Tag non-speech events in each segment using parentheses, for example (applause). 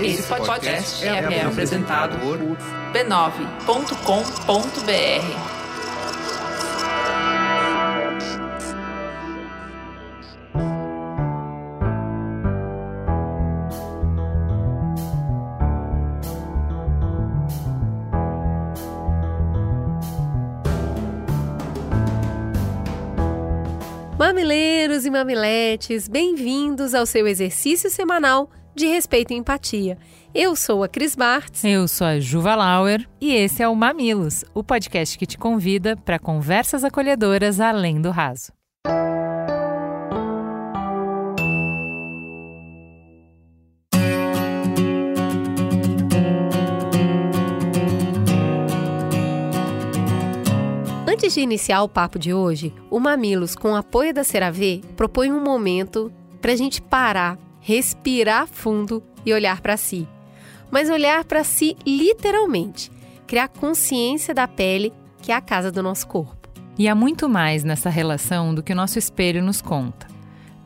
Esse podcast é, é apresentado por b9.com.br. Mamileiros e mamiletes, bem-vindos ao seu exercício semanal de respeito e empatia. Eu sou a Cris Bartz. Eu sou a Juva Lauer e esse é o Mamilos, o podcast que te convida para conversas acolhedoras além do raso. Antes de iniciar o papo de hoje, o Mamilos, com o apoio da CeraVe, propõe um momento para a gente parar, respirar fundo e olhar para si. Mas olhar para si literalmente, criar consciência da pele, que é a casa do nosso corpo. E há muito mais nessa relação do que o nosso espelho nos conta.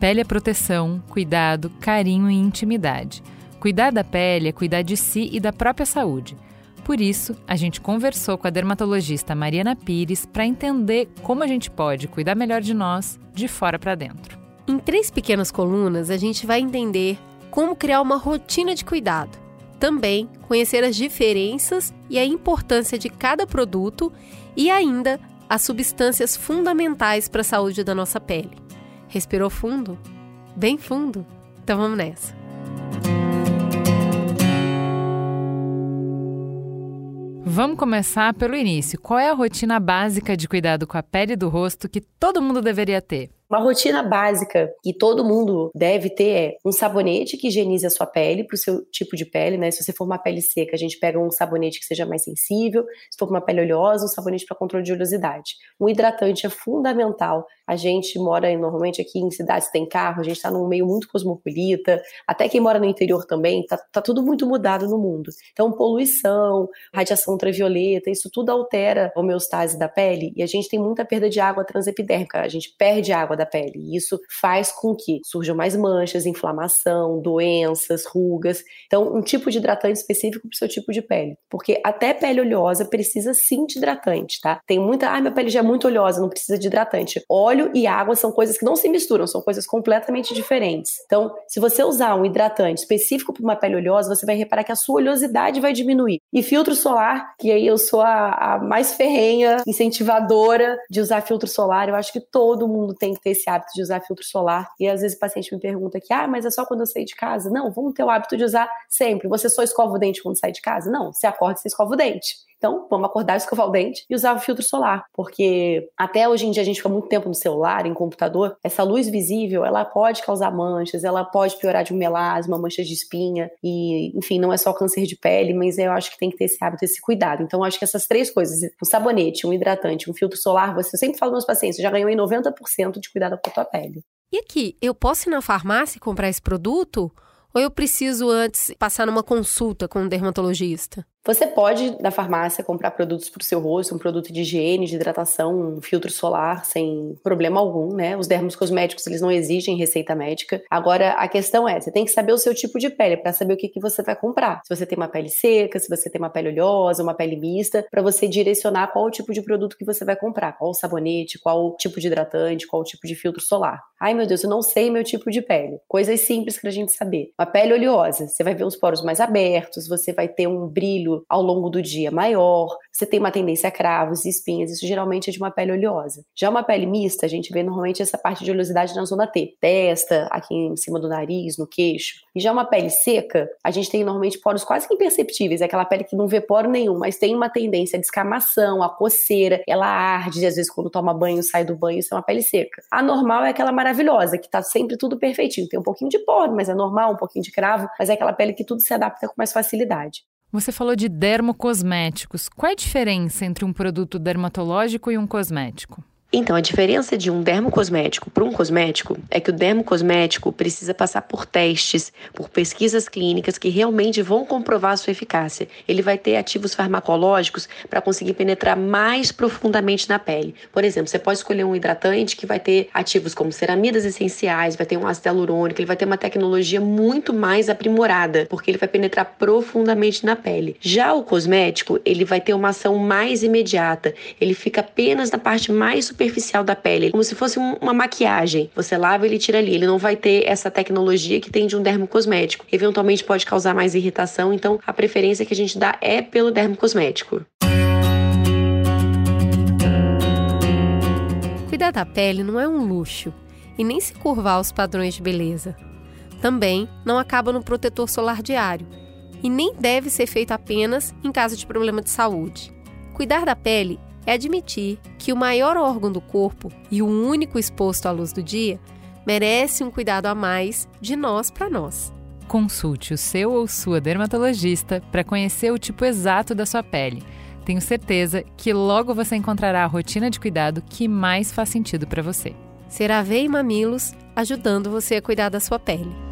Pele é proteção, cuidado, carinho e intimidade. Cuidar da pele é cuidar de si e da própria saúde. Por isso, a gente conversou com a dermatologista Mariana Pires para entender como a gente pode cuidar melhor de nós de fora para dentro. Em três pequenas colunas, a gente vai entender como criar uma rotina de cuidado. Também conhecer as diferenças e a importância de cada produto e ainda as substâncias fundamentais para a saúde da nossa pele. Respirou fundo? Bem fundo? Então vamos nessa. Vamos começar pelo início. Qual é a rotina básica de cuidado com a pele do rosto que todo mundo deveria ter? Uma rotina básica que todo mundo deve ter é um sabonete que higienize a sua pele para o seu tipo de pele, né? Se você for uma pele seca, a gente pega um sabonete que seja mais sensível. Se for uma pele oleosa, um sabonete para controle de oleosidade. Um hidratante é fundamental. A gente mora normalmente aqui em cidades tem carro, a gente está num meio muito cosmopolita. Até quem mora no interior também, tá, tá tudo muito mudado no mundo. Então, poluição, radiação ultravioleta, isso tudo altera a homeostase da pele e a gente tem muita perda de água transepidérmica. A gente perde água da pele. E isso faz com que surjam mais manchas, inflamação, doenças, rugas. Então, um tipo de hidratante específico para o seu tipo de pele. Porque até pele oleosa precisa sim de hidratante, tá? Tem muita, ah, minha pele já é muito oleosa, não precisa de hidratante. Óleo e água são coisas que não se misturam, são coisas completamente diferentes. Então, se você usar um hidratante específico para uma pele oleosa, você vai reparar que a sua oleosidade vai diminuir. E filtro solar, que aí eu sou a, a mais ferrenha, incentivadora de usar filtro solar, eu acho que todo mundo tem que ter esse hábito de usar filtro solar. E às vezes o paciente me pergunta que, ah, mas é só quando eu sair de casa. Não, vamos ter o hábito de usar sempre. Você só escova o dente quando sai de casa? Não, você acorda e você escova o dente. Então, vamos acordar, escovar o dente e usar o filtro solar, porque até hoje em dia a gente fica muito tempo no celular, em computador, essa luz visível, ela pode causar manchas, ela pode piorar de um melasma, manchas de espinha e, enfim, não é só câncer de pele, mas eu acho que tem que ter esse hábito, esse cuidado. Então, eu acho que essas três coisas, um sabonete, um hidratante, um filtro solar, você sempre fala nos pacientes, você já ganhou em 90% de cuidado com a tua pele. E aqui, eu posso ir na farmácia e comprar esse produto? Ou eu preciso antes passar numa consulta com um dermatologista? Você pode, na farmácia, comprar produtos para o seu rosto, um produto de higiene, de hidratação, um filtro solar, sem problema algum, né? Os dermos cosméticos, eles não exigem receita médica. Agora, a questão é, você tem que saber o seu tipo de pele para saber o que, que você vai comprar. Se você tem uma pele seca, se você tem uma pele oleosa, uma pele mista, para você direcionar qual o tipo de produto que você vai comprar, qual sabonete, qual tipo de hidratante, qual tipo de filtro solar. Ai, meu Deus, eu não sei meu tipo de pele. Coisas simples para a gente saber. Uma pele oleosa, você vai ver os poros mais abertos, você vai ter um brilho ao longo do dia maior, você tem uma tendência a cravos e espinhas, isso geralmente é de uma pele oleosa. Já uma pele mista, a gente vê normalmente essa parte de oleosidade na zona T, testa, aqui em cima do nariz, no queixo. E já uma pele seca, a gente tem normalmente poros quase que imperceptíveis, é aquela pele que não vê poro nenhum, mas tem uma tendência a descamação, a coceira, ela arde, às vezes quando toma banho, sai do banho, isso é uma pele seca. A normal é aquela maravilhosa, que tá sempre tudo perfeitinho, tem um pouquinho de poro, mas é normal, um pouquinho de cravo, mas é aquela pele que tudo se adapta com mais facilidade. Você falou de dermocosméticos. Qual é a diferença entre um produto dermatológico e um cosmético? Então, a diferença de um dermocosmético para um cosmético é que o dermocosmético precisa passar por testes, por pesquisas clínicas que realmente vão comprovar a sua eficácia. Ele vai ter ativos farmacológicos para conseguir penetrar mais profundamente na pele. Por exemplo, você pode escolher um hidratante que vai ter ativos como ceramidas essenciais, vai ter um ácido hialurônico, ele vai ter uma tecnologia muito mais aprimorada, porque ele vai penetrar profundamente na pele. Já o cosmético, ele vai ter uma ação mais imediata, ele fica apenas na parte mais superficial da pele, como se fosse uma maquiagem. Você lava ele tira ali. Ele não vai ter essa tecnologia que tem de um dermocosmético. Eventualmente pode causar mais irritação, então a preferência que a gente dá é pelo dermocosmético. Cuidar da pele não é um luxo e nem se curvar aos padrões de beleza. Também não acaba no protetor solar diário e nem deve ser feito apenas em caso de problema de saúde. Cuidar da pele é admitir que o maior órgão do corpo e o único exposto à luz do dia merece um cuidado a mais de nós para nós. Consulte o seu ou sua dermatologista para conhecer o tipo exato da sua pele. Tenho certeza que logo você encontrará a rotina de cuidado que mais faz sentido para você. CeraVe e Mamilos ajudando você a cuidar da sua pele.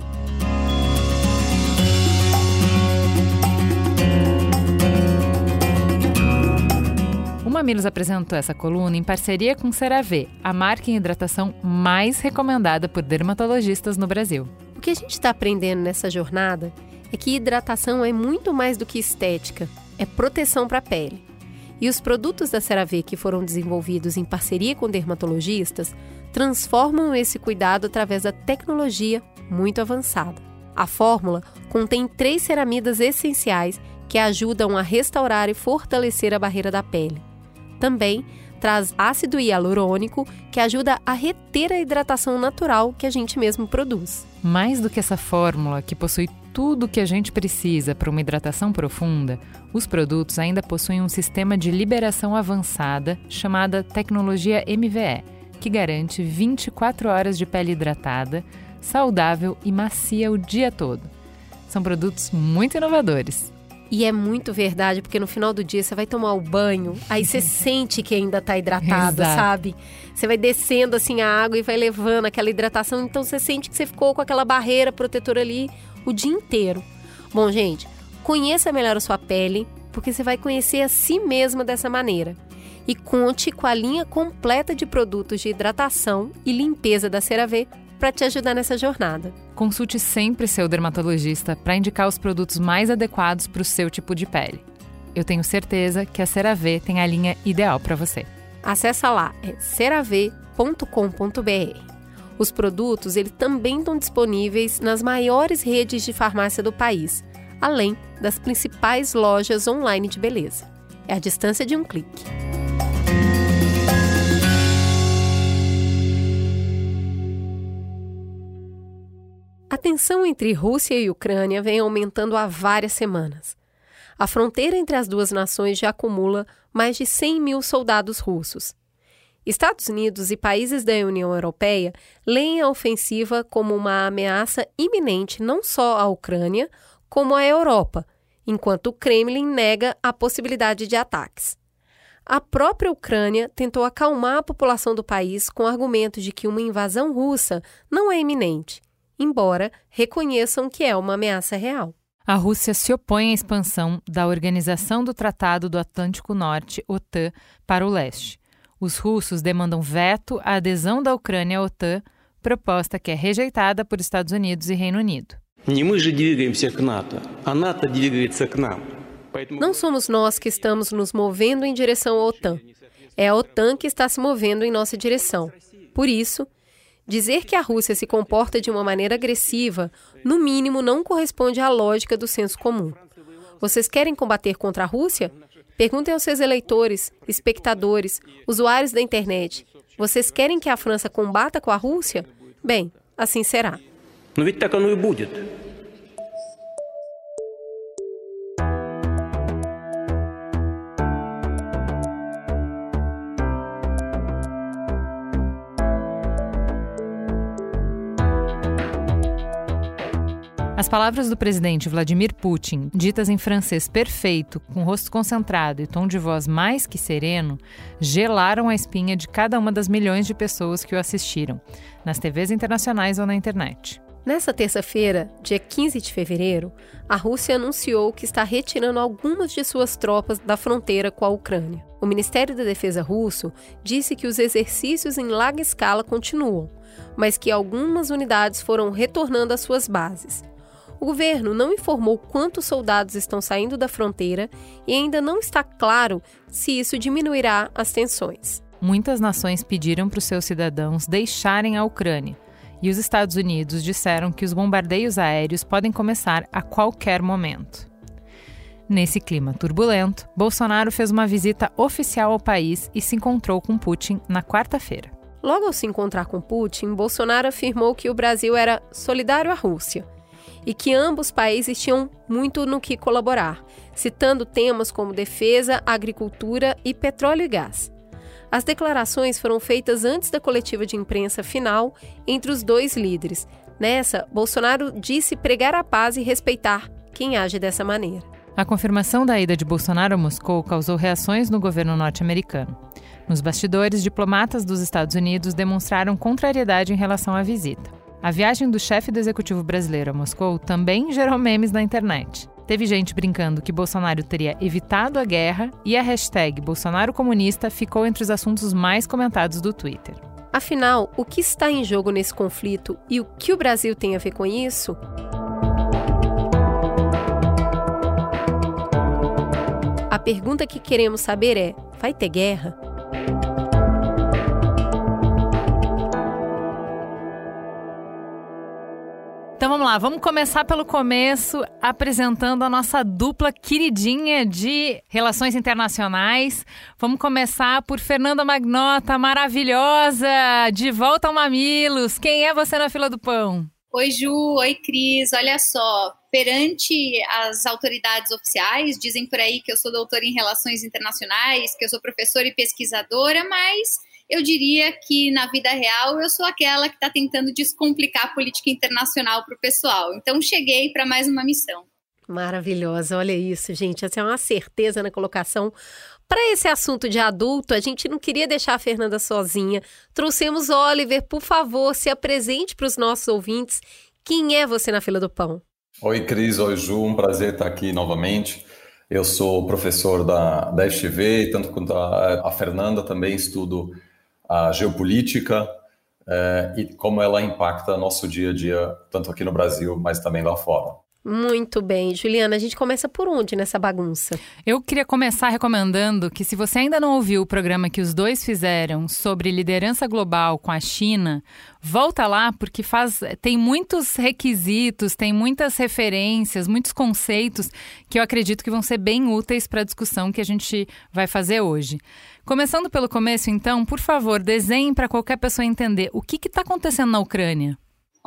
Mamilos apresentou essa coluna em parceria com CeraVe, a marca em hidratação mais recomendada por dermatologistas no Brasil. O que a gente está aprendendo nessa jornada é que hidratação é muito mais do que estética, é proteção para a pele. E os produtos da CeraVe que foram desenvolvidos em parceria com dermatologistas transformam esse cuidado através da tecnologia muito avançada. A fórmula contém três ceramidas essenciais que ajudam a restaurar e fortalecer a barreira da pele. Também traz ácido hialurônico, que ajuda a reter a hidratação natural que a gente mesmo produz. Mais do que essa fórmula que possui tudo o que a gente precisa para uma hidratação profunda, os produtos ainda possuem um sistema de liberação avançada chamada tecnologia MVE, que garante 24 horas de pele hidratada, saudável e macia o dia todo. São produtos muito inovadores. E é muito verdade, porque no final do dia você vai tomar o banho, aí você (laughs) sente que ainda está hidratado, Exato. sabe? Você vai descendo assim a água e vai levando aquela hidratação, então você sente que você ficou com aquela barreira protetora ali o dia inteiro. Bom, gente, conheça melhor a sua pele, porque você vai conhecer a si mesma dessa maneira. E conte com a linha completa de produtos de hidratação e limpeza da CeraVe para te ajudar nessa jornada. Consulte sempre seu dermatologista para indicar os produtos mais adequados para o seu tipo de pele. Eu tenho certeza que a CeraVe tem a linha ideal para você. Acesse lá, é cerave.com.br. Os produtos eles também estão disponíveis nas maiores redes de farmácia do país, além das principais lojas online de beleza. É a distância de um clique. A tensão entre Rússia e Ucrânia vem aumentando há várias semanas. A fronteira entre as duas nações já acumula mais de 100 mil soldados russos. Estados Unidos e países da União Europeia leem a ofensiva como uma ameaça iminente não só à Ucrânia, como à Europa, enquanto o Kremlin nega a possibilidade de ataques. A própria Ucrânia tentou acalmar a população do país com argumentos de que uma invasão russa não é iminente embora reconheçam que é uma ameaça real. A Rússia se opõe à expansão da Organização do Tratado do Atlântico Norte, OTAN, para o leste. Os russos demandam veto à adesão da Ucrânia à OTAN, proposta que é rejeitada por Estados Unidos e Reino Unido. Não somos nós que estamos nos movendo em direção à OTAN. É a OTAN que está se movendo em nossa direção. Por isso, Dizer que a Rússia se comporta de uma maneira agressiva, no mínimo, não corresponde à lógica do senso comum. Vocês querem combater contra a Rússia? Perguntem aos seus eleitores, espectadores, usuários da internet. Vocês querem que a França combata com a Rússia? Bem, assim será. Но ведь так оно и будет. As palavras do presidente Vladimir Putin, ditas em francês perfeito, com rosto concentrado e tom de voz mais que sereno, gelaram a espinha de cada uma das milhões de pessoas que o assistiram, nas TVs internacionais ou na internet. Nessa terça-feira, dia 15 de fevereiro, a Rússia anunciou que está retirando algumas de suas tropas da fronteira com a Ucrânia. O Ministério da Defesa russo disse que os exercícios em larga escala continuam, mas que algumas unidades foram retornando às suas bases. O governo não informou quantos soldados estão saindo da fronteira e ainda não está claro se isso diminuirá as tensões. Muitas nações pediram para os seus cidadãos deixarem a Ucrânia, e os Estados Unidos disseram que os bombardeios aéreos podem começar a qualquer momento. Nesse clima turbulento, Bolsonaro fez uma visita oficial ao país e se encontrou com Putin na quarta-feira. Logo ao se encontrar com Putin, Bolsonaro afirmou que o Brasil era solidário à Rússia e que ambos países tinham muito no que colaborar, citando temas como defesa, agricultura e petróleo e gás. As declarações foram feitas antes da coletiva de imprensa final entre os dois líderes. Nessa, Bolsonaro disse pregar a paz e respeitar quem age dessa maneira. A confirmação da ida de Bolsonaro a Moscou causou reações no governo norte-americano. Nos bastidores, diplomatas dos Estados Unidos demonstraram contrariedade em relação à visita. A viagem do chefe do executivo brasileiro a Moscou também gerou memes na internet. Teve gente brincando que Bolsonaro teria evitado a guerra e a hashtag Bolsonaro Comunista ficou entre os assuntos mais comentados do Twitter. Afinal, o que está em jogo nesse conflito e o que o Brasil tem a ver com isso? A pergunta que queremos saber é: vai ter guerra? Então vamos lá, vamos começar pelo começo, apresentando a nossa dupla queridinha de relações internacionais. Vamos começar por Fernanda Magnota, maravilhosa, de volta ao Mamilos. Quem é você na fila do pão? Oi, Ju. Oi, Cris. Olha só, perante as autoridades oficiais, dizem por aí que eu sou doutora em relações internacionais, que eu sou professora e pesquisadora, mas eu diria que na vida real eu sou aquela que está tentando descomplicar a política internacional para o pessoal. Então cheguei para mais uma missão. Maravilhosa, olha isso, gente. Essa é uma certeza na colocação. Para esse assunto de adulto, a gente não queria deixar a Fernanda sozinha. Trouxemos Oliver, por favor, se apresente para os nossos ouvintes. Quem é você na fila do pão? Oi, Cris. Oi, Ju. Um prazer estar aqui novamente. Eu sou professor da, da FGV, tanto quanto a, a Fernanda também estudo a geopolítica é, e como ela impacta nosso dia a dia, tanto aqui no Brasil, mas também lá fora. Muito bem. Juliana, a gente começa por onde nessa bagunça? Eu queria começar recomendando que, se você ainda não ouviu o programa que os dois fizeram sobre liderança global com a China, volta lá, porque faz, tem muitos requisitos, tem muitas referências, muitos conceitos que eu acredito que vão ser bem úteis para a discussão que a gente vai fazer hoje. Começando pelo começo, então, por favor, desenhe para qualquer pessoa entender o que está acontecendo na Ucrânia.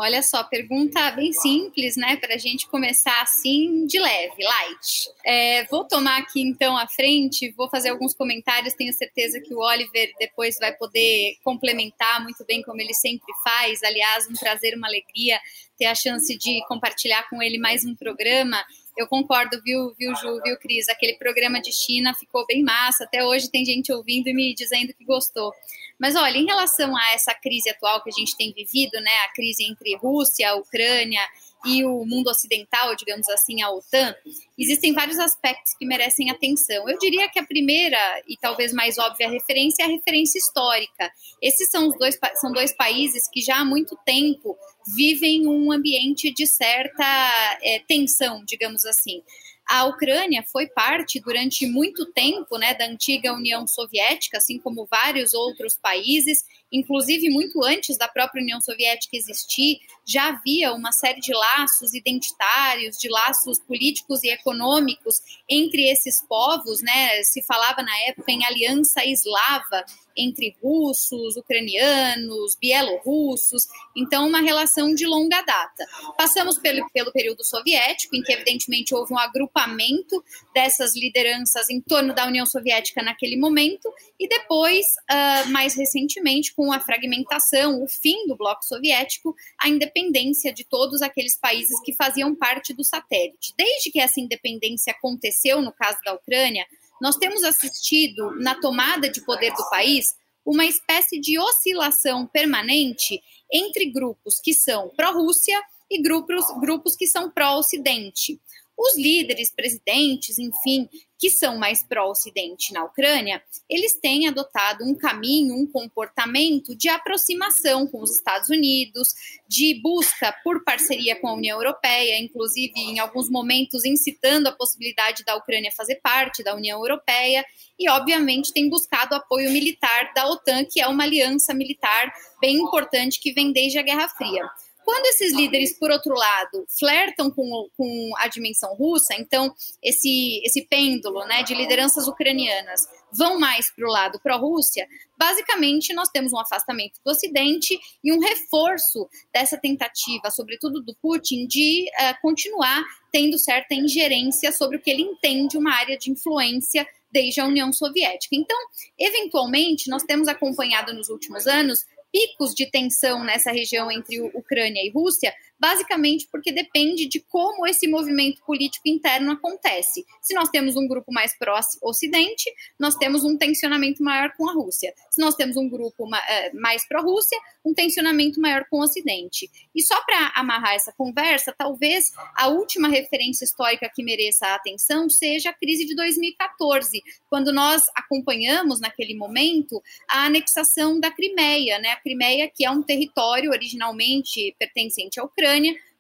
Olha só, pergunta bem simples, né? Para a gente começar assim de leve, light. É, vou tomar aqui então a frente, vou fazer alguns comentários. Tenho certeza que o Oliver depois vai poder complementar muito bem, como ele sempre faz. Aliás, um prazer, uma alegria ter a chance de compartilhar com ele mais um programa. Eu concordo, viu, viu, Ju, viu, Cris? Aquele programa de China ficou bem massa. Até hoje tem gente ouvindo e me dizendo que gostou. Mas olha, em relação a essa crise atual que a gente tem vivido, né, a crise entre Rússia, Ucrânia e o mundo ocidental, digamos assim, a OTAN, existem vários aspectos que merecem atenção. Eu diria que a primeira e talvez mais óbvia referência é a referência histórica. Esses são os dois são dois países que já há muito tempo vivem um ambiente de certa é, tensão, digamos assim. A Ucrânia foi parte durante muito tempo né, da antiga União Soviética, assim como vários outros países, inclusive muito antes da própria União Soviética existir, já havia uma série de laços identitários, de laços políticos e econômicos entre esses povos, né? Se falava na época em aliança eslava entre russos, ucranianos, bielorrussos, então uma relação de longa data. Passamos pelo, pelo período soviético, em que evidentemente houve um agrupamento dessas lideranças em torno da União Soviética naquele momento, e depois, uh, mais recentemente, com a fragmentação, o fim do bloco soviético, a independência de todos aqueles países que faziam parte do satélite. Desde que essa independência aconteceu, no caso da Ucrânia, nós temos assistido na tomada de poder do país uma espécie de oscilação permanente entre grupos que são pró-Rússia e grupos, grupos que são pró-Ocidente. Os líderes, presidentes, enfim, que são mais pró-Ocidente na Ucrânia, eles têm adotado um caminho, um comportamento de aproximação com os Estados Unidos, de busca por parceria com a União Europeia, inclusive em alguns momentos incitando a possibilidade da Ucrânia fazer parte da União Europeia, e obviamente tem buscado apoio militar da OTAN, que é uma aliança militar bem importante que vem desde a Guerra Fria. Quando esses líderes, por outro lado, flertam com, com a dimensão russa, então esse, esse pêndulo né, de lideranças ucranianas vão mais para o lado pró-Rússia, basicamente nós temos um afastamento do Ocidente e um reforço dessa tentativa, sobretudo do Putin, de uh, continuar tendo certa ingerência sobre o que ele entende uma área de influência desde a União Soviética. Então, eventualmente, nós temos acompanhado nos últimos anos picos de tensão nessa região entre Ucrânia e Rússia, basicamente porque depende de como esse movimento político interno acontece. Se nós temos um grupo mais pró-Ocidente, nós temos um tensionamento maior com a Rússia. Se nós temos um grupo eh, mais pró-Rússia, um tensionamento maior com o Ocidente. E só para amarrar essa conversa, talvez a última referência histórica que mereça a atenção seja a crise de 2014, quando nós acompanhamos naquele momento a anexação da Crimeia, né? A Crimeia que é um território originalmente pertencente à Ucrânia,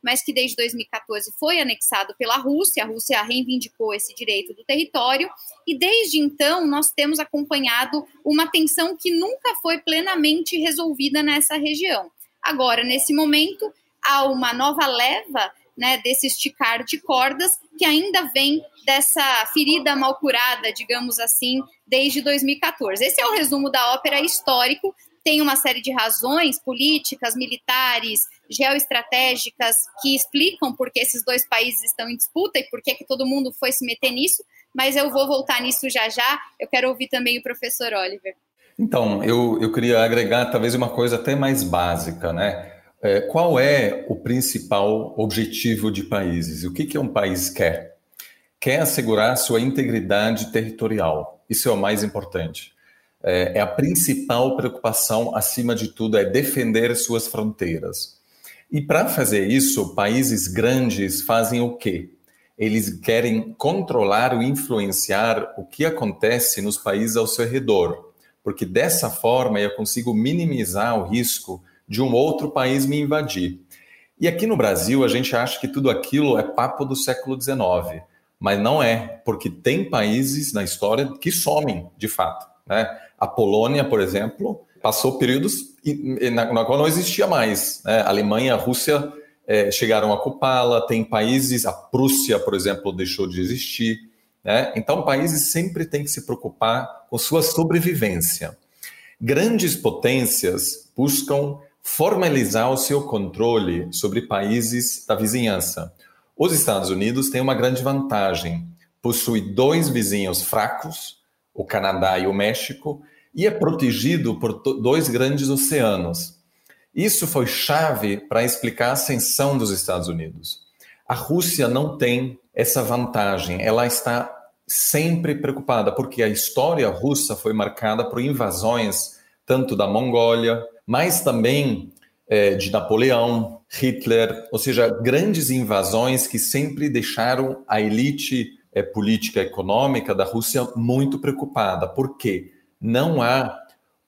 mas que desde 2014 foi anexado pela Rússia. A Rússia reivindicou esse direito do território e desde então nós temos acompanhado uma tensão que nunca foi plenamente resolvida nessa região. Agora, nesse momento, há uma nova leva né, desse esticar de cordas que ainda vem dessa ferida mal curada, digamos assim, desde 2014. Esse é o resumo da ópera histórico. Tem uma série de razões políticas, militares, geoestratégicas que explicam por que esses dois países estão em disputa e por que, que todo mundo foi se meter nisso, mas eu vou voltar nisso já já. Eu quero ouvir também o professor Oliver. Então, eu, eu queria agregar talvez uma coisa até mais básica, né? É, qual é o principal objetivo de países? O que, que um país quer? Quer assegurar sua integridade territorial. Isso é o mais importante. É, é a principal preocupação, acima de tudo, é defender suas fronteiras. E para fazer isso, países grandes fazem o quê? Eles querem controlar ou influenciar o que acontece nos países ao seu redor, porque dessa forma eu consigo minimizar o risco de um outro país me invadir. E aqui no Brasil a gente acha que tudo aquilo é papo do século XIX, mas não é, porque tem países na história que somem de fato. Né? A Polônia, por exemplo, passou períodos na, na qual não existia mais. Né? A Alemanha, a Rússia é, chegaram a ocupá-la, tem países, a Prússia, por exemplo, deixou de existir. Né? Então, países sempre têm que se preocupar com sua sobrevivência. Grandes potências buscam formalizar o seu controle sobre países da vizinhança. Os Estados Unidos têm uma grande vantagem: possui dois vizinhos fracos, o Canadá e o México, e é protegido por dois grandes oceanos. Isso foi chave para explicar a ascensão dos Estados Unidos. A Rússia não tem essa vantagem, ela está sempre preocupada, porque a história russa foi marcada por invasões tanto da Mongólia, mas também é, de Napoleão, Hitler, ou seja, grandes invasões que sempre deixaram a elite é, política econômica da Rússia muito preocupada. Por quê? não há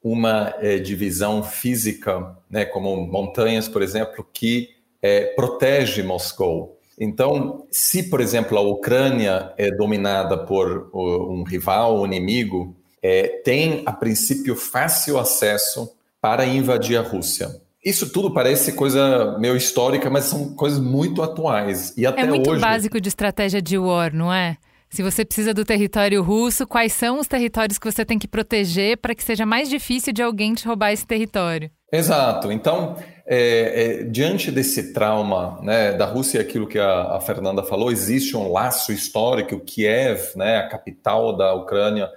uma é, divisão física, né, como montanhas, por exemplo, que é, protege Moscou. Então, se, por exemplo, a Ucrânia é dominada por um rival, um inimigo, é, tem, a princípio, fácil acesso para invadir a Rússia. Isso tudo parece coisa meio histórica, mas são coisas muito atuais. E até é muito hoje... básico de estratégia de war, não é? Se você precisa do território russo, quais são os territórios que você tem que proteger para que seja mais difícil de alguém te roubar esse território? Exato. Então, é, é, diante desse trauma né, da Rússia, aquilo que a, a, Fernanda falou, existe um laço histórico. Kiev, né, a capital da Ucrânia,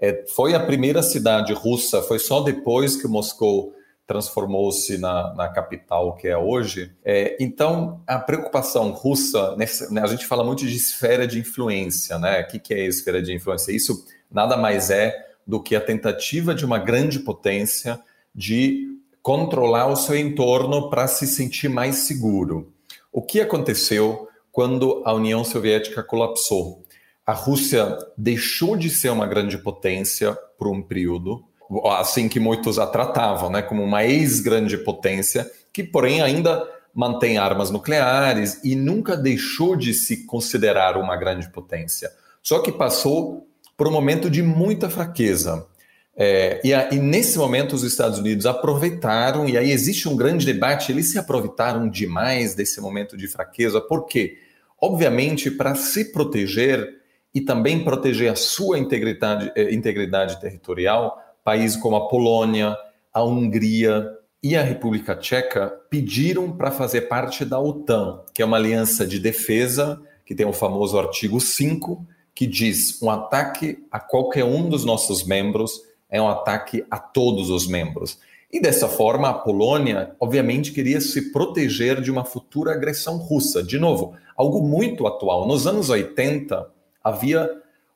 é, foi a primeira cidade russa. Foi só depois que Moscou transformou-se na, na, capital que é hoje. É, então, a preocupação russa, nessa, né, a gente fala muito de esfera de influência, né? O que, que é esfera de influência? Isso nada mais é do que a tentativa de uma grande potência de controlar o seu entorno para se sentir mais seguro. O que aconteceu quando a União Soviética colapsou? A Rússia deixou de ser uma grande potência por um período, assim que muitos a tratavam, né, como uma ex-grande potência, que porém ainda mantém armas nucleares e nunca deixou de se considerar uma grande potência. Só que passou por um momento de muita fraqueza. É, e, a, e, nesse momento os Estados Unidos aproveitaram, e aí existe um grande debate, eles se aproveitaram demais desse momento de fraqueza, por quê? Obviamente, para se proteger e também proteger a sua integridade, eh, integridade territorial, países como a Polônia, a Hungria e a República Tcheca pediram para fazer parte da OTAN, que é uma aliança de defesa que tem o famoso artigo 5, que diz: um ataque a qualquer um dos nossos membros é um ataque a todos os membros. E dessa forma, a Polônia, obviamente, queria se proteger de uma futura agressão russa. De novo, algo muito atual. Nos anos 80, havia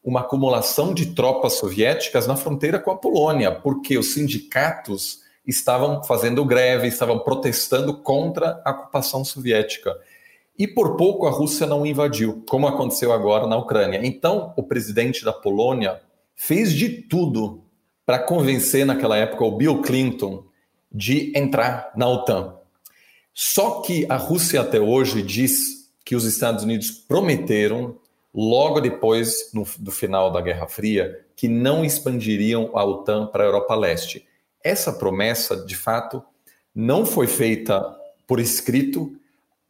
uma acumulação de tropas soviéticas na fronteira com a Polônia, porque os sindicatos estavam fazendo greve, estavam protestando contra a ocupação soviética. E por pouco a Rússia não invadiu, como aconteceu agora na Ucrânia. Então, o presidente da Polônia fez de tudo para convencer naquela época o Bill Clinton de entrar na OTAN. Só que a Rússia até hoje diz que os Estados Unidos prometeram logo depois no, do final da Guerra Fria, que não expandiriam a OTAN para a Europa Leste. Essa promessa, de fato, não foi feita por escrito,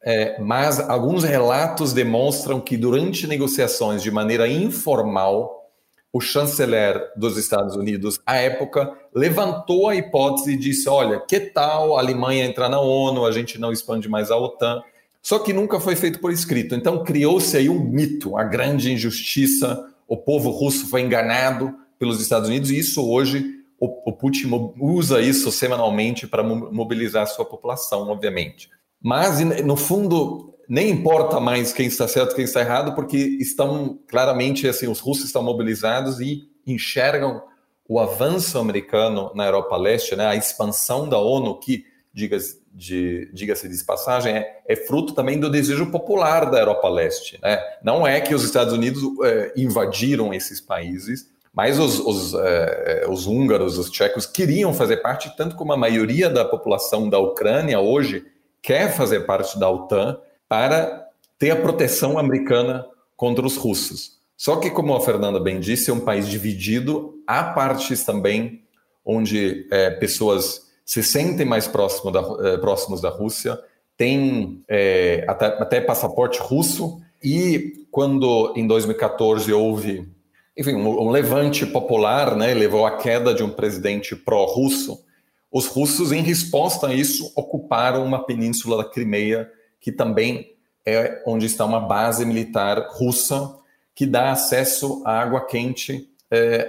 é, mas alguns relatos demonstram que durante negociações de maneira informal, o chanceler dos Estados Unidos, à época, levantou a hipótese e disse: olha, que tal a Alemanha entrar na ONU, a gente não expande mais a OTAN. Só que nunca foi feito por escrito. Então criou-se aí um mito, a grande injustiça, o povo russo foi enganado pelos Estados Unidos e isso hoje o, Putin usa isso semanalmente para mobilizar sua população, obviamente. Mas no fundo nem importa mais quem está certo e quem está errado, porque estão claramente assim os russos estão mobilizados e enxergam o avanço americano na Europa Leste, né, a expansão da ONU que diga-se de, diga de passagem, é, é, fruto também do desejo popular da Europa Leste. Né? Não é que os Estados Unidos é, invadiram esses países, mas os, os, é, os húngaros, os tchecos queriam fazer parte, tanto como a maioria da população da Ucrânia hoje quer fazer parte da OTAN para ter a proteção americana contra os russos. Só que, como a Fernanda bem disse, é um país dividido, há partes também onde é, pessoas se sentem mais próximo da, eh, próximos da Rússia, têm é, até, até, passaporte russo, e quando em 2014 houve enfim, um, levante popular, né, levou à queda de um presidente pró-russo, os russos, em resposta a isso, ocuparam uma península da Crimeia, que também é onde está uma base militar russa, que dá acesso à água quente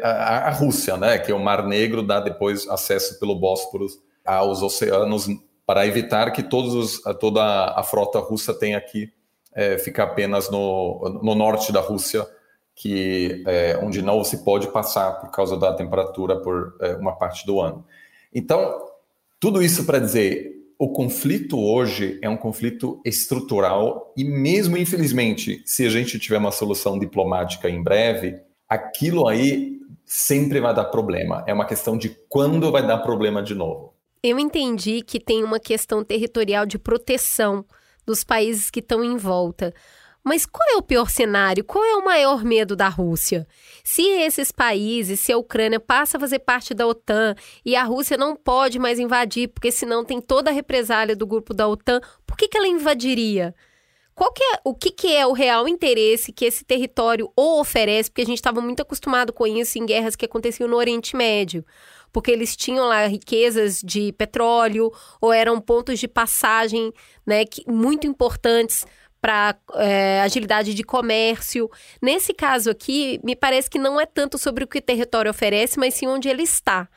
à, à Rússia, né, que é o Mar Negro, dá depois acesso pelo Bósforo aos oceanos para evitar que todos, toda a frota russa tenha que é, ficar apenas no, no norte da Rússia, que é, onde não se pode passar por causa da temperatura por é, uma parte do ano. Então, tudo isso para dizer, o conflito hoje é um conflito estrutural e mesmo infelizmente, se a gente tiver uma solução diplomática em breve, aquilo aí sempre vai dar problema. É uma questão de quando vai dar problema de novo. Eu entendi que tem uma questão territorial de proteção dos países que estão em volta. Mas qual é o pior cenário? Qual é o maior medo da Rússia? Se esses países, se a Ucrânia passa a fazer parte da OTAN e a Rússia não pode mais invadir, porque senão tem toda a represália do grupo da OTAN, por que, que ela invadiria? Qual que é, o que, que é o real interesse que esse território ou oferece? Porque a gente estava muito acostumado com isso em guerras que aconteciam no Oriente Médio porque eles tinham lá riquezas de petróleo ou eram pontos de passagem né, que, muito importantes para é, agilidade de comércio. Nesse caso aqui, me parece que não é tanto sobre o que o território oferece, mas sim onde ele está.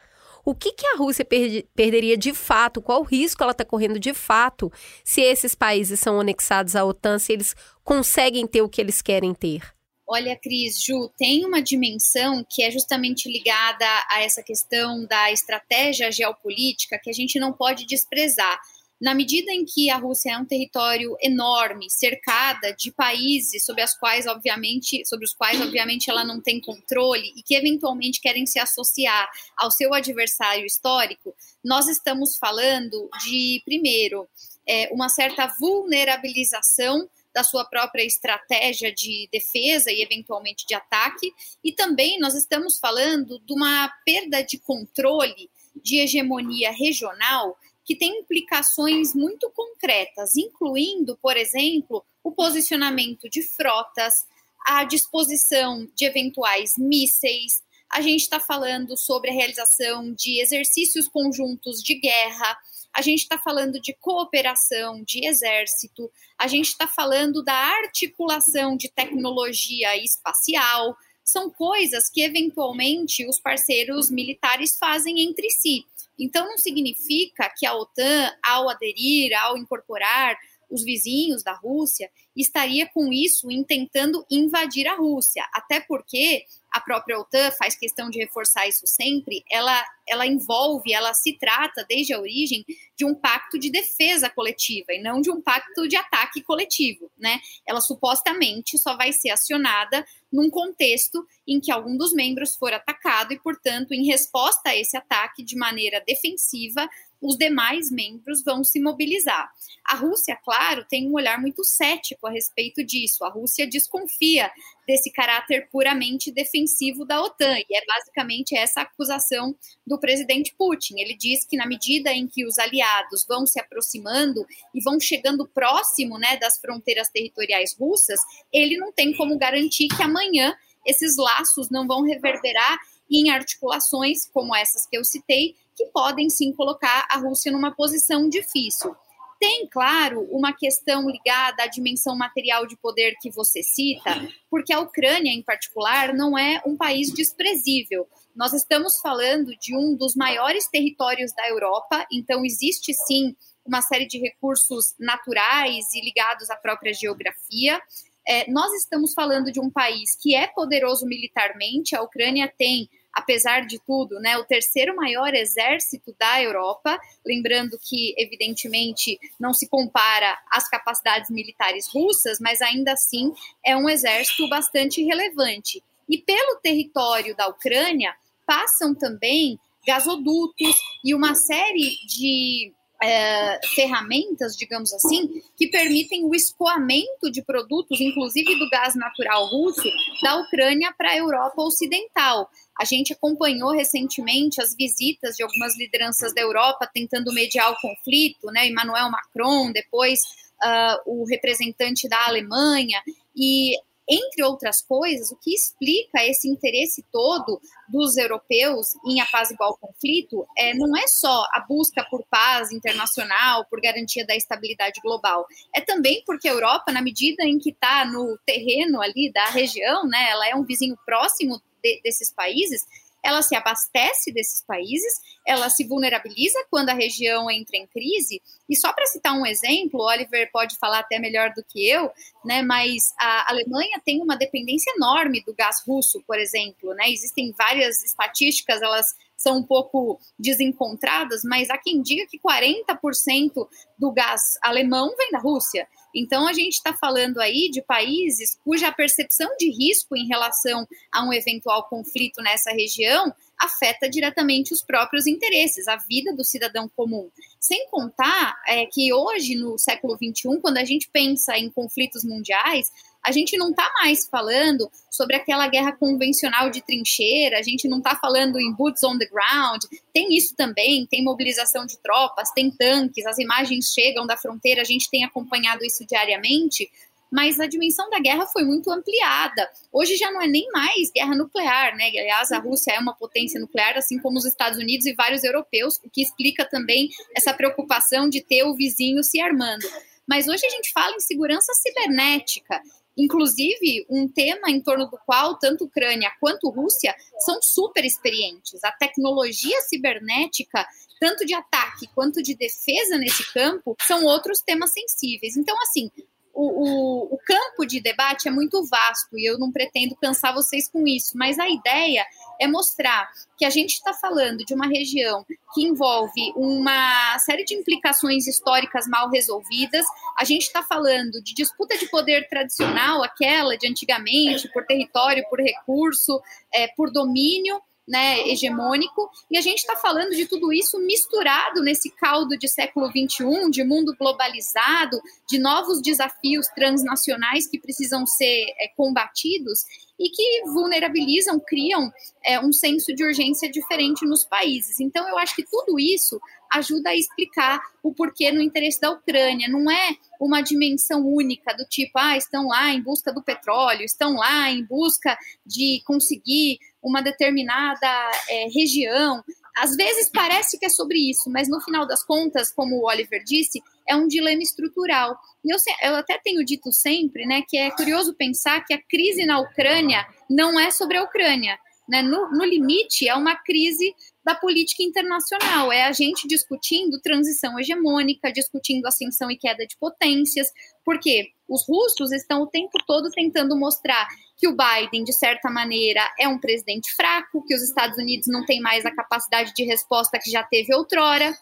o que, que a Rússia per perderia de fato, qual risco ela está correndo de fato se esses países são anexados à OTAN, se eles conseguem ter o que eles querem ter? Olha, Cris, Ju, tem uma dimensão que é justamente ligada a essa questão da estratégia geopolítica que a gente não pode desprezar. Na medida em que a Rússia é um território enorme, cercada de países sobre as quais, obviamente, sobre os quais, obviamente, ela não tem controle e que eventualmente querem se associar ao seu adversário histórico, nós estamos falando de, primeiro, é, uma certa vulnerabilização da sua própria estratégia de defesa e eventualmente de ataque, e também nós estamos falando de uma perda de controle de hegemonia regional que tem implicações muito concretas, incluindo, por exemplo, o posicionamento de frotas, a disposição de eventuais mísseis. A gente está falando sobre a realização de exercícios conjuntos de guerra, a gente está falando de cooperação de exército, a gente está falando da articulação de tecnologia espacial. São coisas que, eventualmente, os parceiros militares fazem entre si. Então, não significa que a OTAN, ao aderir, ao incorporar os vizinhos da Rússia, estaria com isso intentando invadir a Rússia. Até porque a própria OTAN faz questão de reforçar isso sempre, ela, ela envolve, ela se trata desde a origem de um pacto de defesa coletiva e não de um pacto de ataque coletivo, né? Ela supostamente só vai ser acionada num contexto em que algum dos membros for atacado e, portanto, em resposta a esse ataque de maneira defensiva, os demais membros vão se mobilizar. A Rússia, claro, tem um olhar muito cético a respeito disso. A Rússia desconfia desse caráter puramente defensivo da OTAN, e é basicamente essa acusação do presidente Putin. Ele diz que na medida em que os aliados vão se aproximando e vão chegando próximo né, das fronteiras territoriais russas, ele não tem como garantir que amanhã esses laços não vão reverberar em articulações como essas que eu citei, que podem sim colocar a Rússia numa posição difícil. Tem, claro, uma questão ligada à dimensão material de poder que você cita, porque a Ucrânia, em particular, não é um país desprezível. Nós estamos falando de um dos maiores territórios da Europa, então existe sim uma série de recursos naturais e ligados à própria geografia. É, nós estamos falando de um país que é poderoso militarmente, a Ucrânia tem apesar de tudo, né, o terceiro maior exército da Europa, lembrando que, evidentemente, não se compara às capacidades militares russas, mas ainda assim é um exército bastante relevante. E pelo território da Ucrânia passam também gasodutos e uma série de é, ferramentas, digamos assim, que permitem o escoamento de produtos, inclusive do gás natural russo, da Ucrânia para a Europa Ocidental. A gente acompanhou recentemente as visitas de algumas lideranças da Europa tentando mediar o conflito, né? Emmanuel Macron, depois uh, o representante da Alemanha, e entre outras coisas, o que explica esse interesse todo dos europeus em apaziguar o conflito é, não é só a busca por paz internacional, por garantia da estabilidade global, é também porque a Europa, na medida em que está no terreno ali da região, né, ela é um vizinho próximo de, desses países, ela se abastece desses países, ela se vulnerabiliza quando a região entra em crise. E só para citar um exemplo, o Oliver pode falar até melhor do que eu, né? Mas a Alemanha tem uma dependência enorme do gás russo, por exemplo, né? Existem várias estatísticas, elas são um pouco desencontradas, mas há quem diga que 40% do gás alemão vem da Rússia. Então, a gente está falando aí de países cuja percepção de risco em relação a um eventual conflito nessa região afeta diretamente os próprios interesses, a vida do cidadão comum. Sem contar é, que hoje, no século XXI, quando a gente pensa em conflitos mundiais, a gente não está mais falando sobre aquela guerra convencional de trincheira, a gente não está falando em boots on the ground. Tem isso também, tem mobilização de tropas, tem tanques, as imagens chegam da fronteira, a gente tem acompanhado isso diariamente, mas a dimensão da guerra foi muito ampliada. Hoje já não é nem mais guerra nuclear, né? Aliás, a Rússia é uma potência nuclear, assim como os Estados Unidos e vários europeus, o que explica também essa preocupação de ter o vizinho se armando. Mas hoje a gente fala em segurança cibernética. Inclusive, um tema em torno do qual tanto Ucrânia quanto Rússia são super experientes. A tecnologia cibernética, tanto de ataque quanto de defesa nesse campo, são outros temas sensíveis. Então, assim, o, o, o, campo de debate é muito vasto e eu não pretendo cansar vocês com isso, mas a ideia é mostrar que a gente está falando de uma região que envolve uma série de implicações históricas mal resolvidas, a gente está falando de disputa de poder tradicional, aquela de antigamente, por território, por recurso, é, por domínio, né, hegemônico, e a gente está falando de tudo isso misturado nesse caldo de século XXI, de mundo globalizado, de novos desafios transnacionais que precisam ser é, combatidos e que vulnerabilizam, criam é, um senso de urgência diferente nos países. Então, eu acho que tudo isso ajuda a explicar o porquê no interesse da Ucrânia. Não é uma dimensão única do tipo, ah, estão lá em busca do petróleo, estão lá em busca de conseguir uma determinada é, região. Às vezes parece que é sobre isso, mas no final das contas, como o Oliver disse, é um dilema estrutural. E eu, eu até tenho dito sempre né, que é curioso pensar que a crise na Ucrânia não é sobre a Ucrânia. Né? No, no limite, é uma crise da política internacional. É a gente discutindo transição hegemônica, discutindo ascensão e queda de potências, porque os russos estão o tempo todo tentando mostrar que o Biden, de certa maneira, é um presidente fraco, que os Estados Unidos não têm mais a capacidade de resposta que já teve outrora.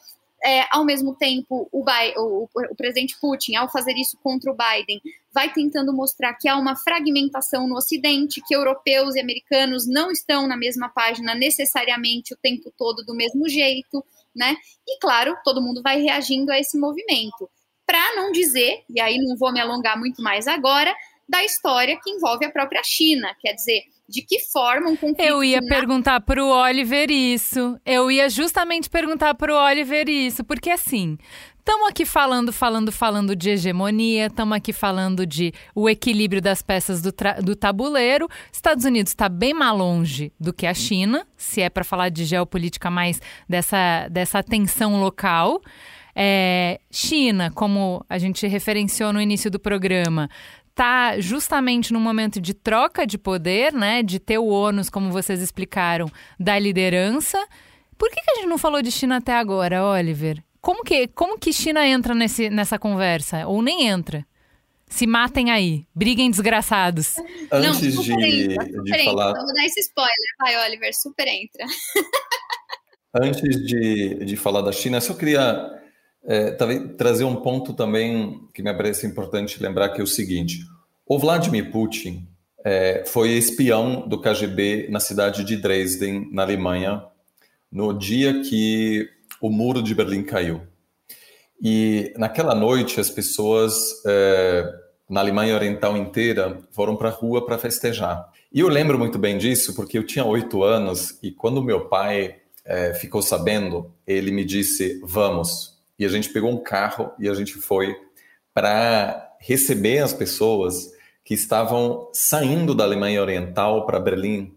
É, ao mesmo tempo, o, o, o, presidente Putin, ao fazer isso contra o Biden, vai tentando mostrar que há uma fragmentação no Ocidente, que europeus e americanos não estão na mesma página necessariamente o tempo todo do mesmo jeito, né? E claro, todo mundo vai reagindo a esse movimento. Para não dizer, e aí não vou me alongar muito mais agora, da história que envolve a própria China, quer dizer, de que forma um conflito. Eu ia na... perguntar para o Oliver isso. Eu ia justamente perguntar para o Oliver isso, porque assim. Estamos aqui falando, falando, falando de hegemonia, estamos aqui falando de o equilíbrio das peças do, do tabuleiro. Estados Unidos está bem mais longe do que a China, se é para falar de geopolítica mais dessa, dessa tensão local. É, China, como a gente referenciou no início do programa, está justamente no momento de troca de poder, né? De ter o ônus, como vocês explicaram, da liderança. Por que, que a gente não falou de China até agora, Oliver? Como que, como que China entra nesse, nessa conversa? Ou nem entra? Se matem aí, briguem desgraçados. Antes não, de, entra, de falar. Vamos dar esse spoiler, vai, Oliver, super entra. (laughs) Antes de, de falar da China, só queria é, trazer um ponto também que me parece importante lembrar que é o seguinte: o Vladimir Putin é, foi espião do KGB na cidade de Dresden, na Alemanha, no dia que o muro de Berlim caiu. E naquela noite as pessoas é, na Alemanha Oriental inteira foram para a rua para festejar. E eu lembro muito bem disso porque eu tinha oito anos e quando meu pai é, ficou sabendo, ele me disse: Vamos, e a gente pegou um carro e a gente foi para receber as pessoas que estavam saindo da Alemanha Oriental para Berlim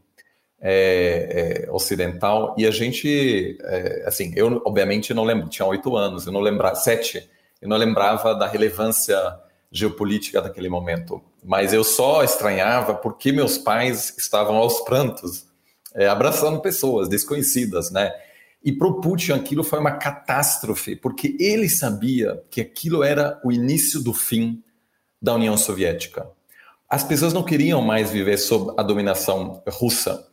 é, é, Ocidental e a gente, é, assim, eu obviamente não lembro, tinha oito anos, eu não lembrava, sete, eu não lembrava da relevância geopolítica daquele momento, mas eu só estranhava porque meus pais estavam aos prantos, é, abraçando pessoas desconhecidas, né? E para o Putin aquilo foi uma catástrofe, porque ele sabia que aquilo era o início do fim da União Soviética. As pessoas não queriam mais viver sob a dominação russa.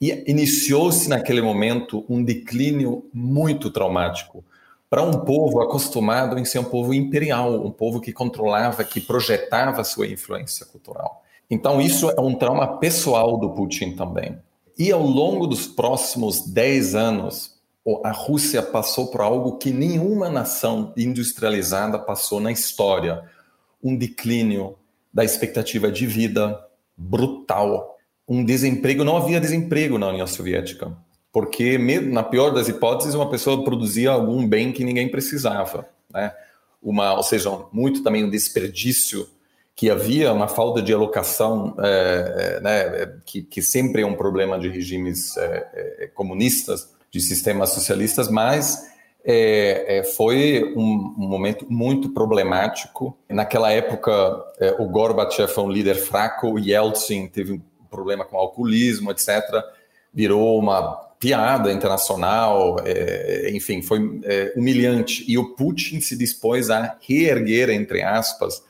E iniciou-se naquele momento um declínio muito traumático para um povo acostumado em ser um povo imperial, um povo que controlava, que projetava sua influência cultural. Então, isso é um trauma pessoal do Putin também. E ao longo dos próximos 10 anos, a Rússia passou por algo que nenhuma nação industrializada passou na história: um declínio da expectativa de vida brutal, um desemprego. Não havia desemprego na União Soviética, porque, na pior das hipóteses, uma pessoa produzia algum bem que ninguém precisava. Né? Uma, ou seja, muito também um desperdício que havia uma falta de alocação, é, é, né, que, que, sempre é um problema de regimes é comunistas, de sistemas socialistas, mas é, é, foi um, um, momento muito problemático. Naquela época, é, o Gorbachev foi um líder fraco, o Yeltsin teve um problema com alcoolismo, etc. Virou uma piada internacional, é, enfim, foi é, humilhante. E o Putin se dispôs a reerguer, entre aspas,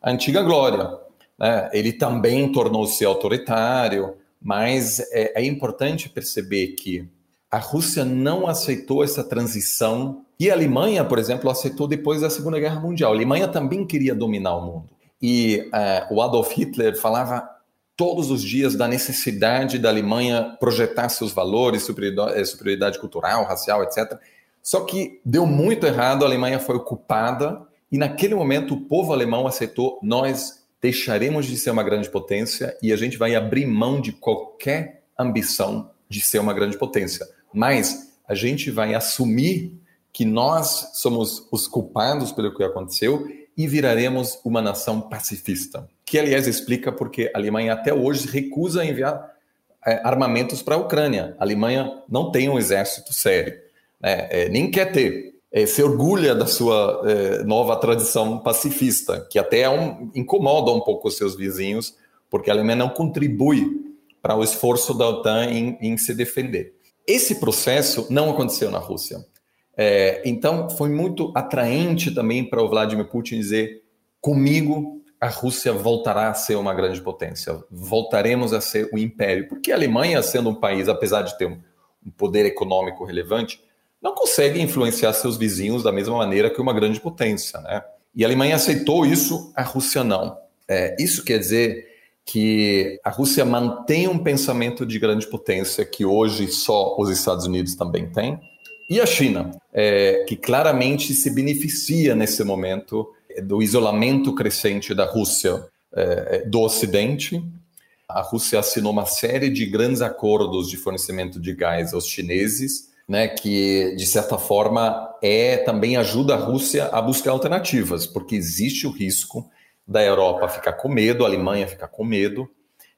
a antiga glória. Né? Ele também tornou-se autoritário, mas é, é importante perceber que a Rússia não aceitou essa transição e a Alemanha, por exemplo, aceitou depois da Segunda Guerra Mundial. A Alemanha também queria dominar o mundo. E uh, o Adolf Hitler falava todos os dias da necessidade da Alemanha projetar seus valores, superioridade, eh, superioridade cultural, racial, etc. Só que deu muito errado, a Alemanha foi ocupada e naquele momento o povo alemão aceitou: nós deixaremos de ser uma grande potência e a gente vai abrir mão de qualquer ambição de ser uma grande potência mas a gente vai assumir que nós somos os culpados pelo que aconteceu e viraremos uma nação pacifista. Que, aliás, explica porque a Alemanha até hoje recusa enviar é, armamentos para a Ucrânia. A Alemanha não tem um exército sério, né? é, nem quer ter. É, se orgulha da sua é, nova tradição pacifista, que até é um, incomoda um pouco os seus vizinhos, porque a Alemanha não contribui para o esforço da OTAN em, em se defender. Esse processo não aconteceu na Rússia. É, então, foi muito atraente também para o Vladimir Putin dizer: comigo, a Rússia voltará a ser uma grande potência, voltaremos a ser o império. Porque a Alemanha, sendo um país, apesar de ter um, um poder econômico relevante, não consegue influenciar seus vizinhos da mesma maneira que uma grande potência. Né? E a Alemanha aceitou isso, a Rússia não. É, isso quer dizer que a Rússia mantém um pensamento de grande potência que hoje só os Estados Unidos também têm, e a China, é, que claramente se beneficia nesse momento do isolamento crescente da Rússia é, do Ocidente. A Rússia assinou uma série de grandes acordos de fornecimento de gás aos chineses, né, que de certa forma é também ajuda a Rússia a buscar alternativas, porque existe o risco da Europa ficar com medo, a Alemanha ficar com medo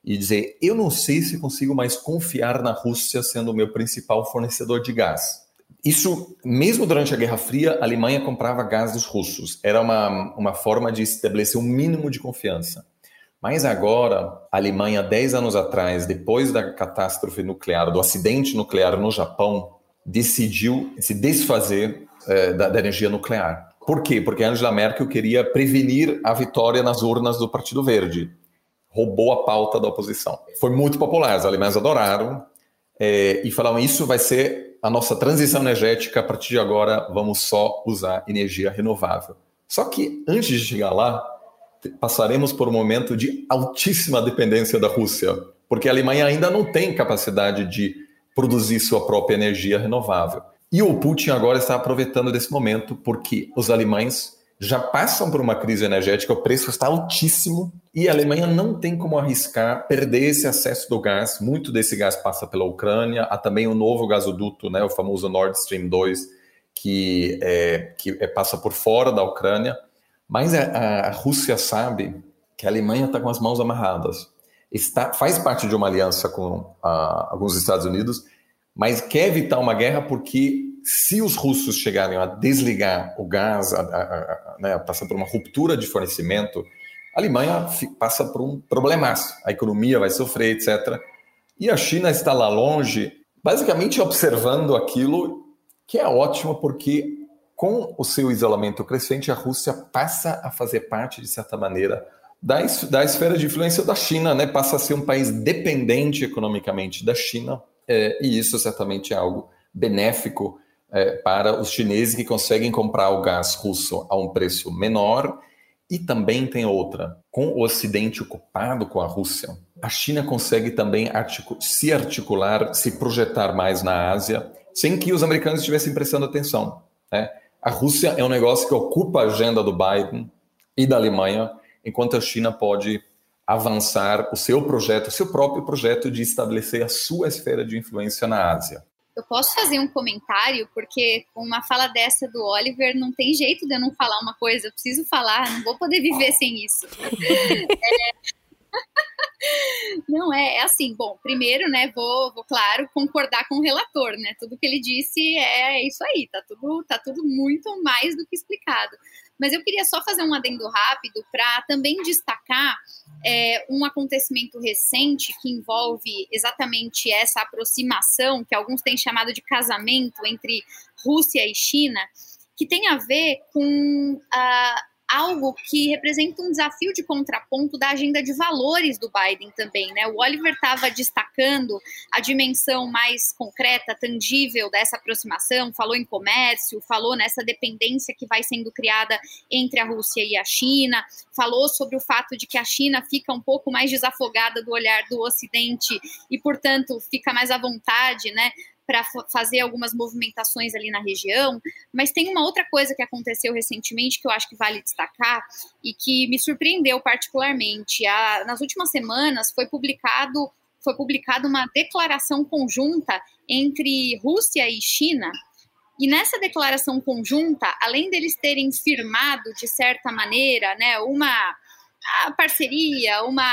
e dizer: eu não sei se consigo mais confiar na Rússia sendo o meu principal fornecedor de gás. Isso, mesmo durante a Guerra Fria, a Alemanha comprava gás dos russos. Era uma, uma forma de estabelecer um mínimo de confiança. Mas agora, a Alemanha, 10 anos atrás, depois da catástrofe nuclear, do acidente nuclear no Japão, decidiu se desfazer eh, da, da energia nuclear. Por quê? Porque Angela Merkel queria prevenir a vitória nas urnas do Partido Verde. Roubou a pauta da oposição. Foi muito popular, os alemães adoraram é, e falaram: isso vai ser a nossa transição energética, a partir de agora vamos só usar energia renovável. Só que antes de chegar lá, passaremos por um momento de altíssima dependência da Rússia, porque a Alemanha ainda não tem capacidade de produzir sua própria energia renovável. E o Putin agora está aproveitando desse momento porque os alemães já passam por uma crise energética, o preço está altíssimo e a Alemanha não tem como arriscar perder esse acesso do gás. Muito desse gás passa pela Ucrânia, há também o um novo gasoduto, né, o famoso Nord Stream 2, que, é, que é, passa por fora da Ucrânia. Mas a, a Rússia sabe que a Alemanha está com as mãos amarradas. Está, faz parte de uma aliança com a, alguns Estados Unidos mas quer evitar uma guerra porque se os russos chegarem a desligar o gás, a, a, a, né, passar por uma ruptura de fornecimento, a Alemanha passa por um problemaço. A economia vai sofrer, etc. E a China está lá longe, basicamente observando aquilo, que é ótimo porque com o seu isolamento crescente, a Rússia passa a fazer parte, de certa maneira, da, da esfera de influência da China, né? passa a ser um país dependente economicamente da China é, e isso certamente é algo benéfico é, para os chineses que conseguem comprar o gás russo a um preço menor. E também tem outra: com o Ocidente ocupado com a Rússia, a China consegue também se articular, se projetar mais na Ásia, sem que os americanos estivessem prestando atenção. Né? A Rússia é um negócio que ocupa a agenda do Biden e da Alemanha, enquanto a China pode avançar o seu projeto, o seu próprio projeto de estabelecer a sua esfera de influência na Ásia. Eu posso fazer um comentário, porque com uma fala dessa do Oliver, não tem jeito de eu não falar uma coisa, eu preciso falar, não vou poder viver sem isso. é... (laughs) Não é, é assim. Bom, primeiro, né, vou, vou, claro, concordar com o relator, né? Tudo que ele disse é isso aí, tá tudo, tá tudo muito mais do que explicado. Mas eu queria só fazer um adendo rápido para também destacar é, um acontecimento recente que envolve exatamente essa aproximação, que alguns têm chamado de casamento entre Rússia e China, que tem a ver com a algo que representa um desafio de contraponto da agenda de valores do Biden também, né? O Oliver estava destacando a dimensão mais concreta, tangível dessa aproximação, falou em comércio, falou nessa dependência que vai sendo criada entre a Rússia e a China, falou sobre o fato de que a China fica um pouco mais desafogada do olhar do Ocidente e, portanto, fica mais à vontade, né, para fazer algumas movimentações ali na região, mas tem uma outra coisa que aconteceu recentemente que eu acho que vale destacar e que me surpreendeu particularmente. A, nas últimas semanas foi publicado foi publicada uma declaração conjunta entre Rússia e China. E nessa declaração conjunta, além deles terem firmado de certa maneira, né, uma parceria, uma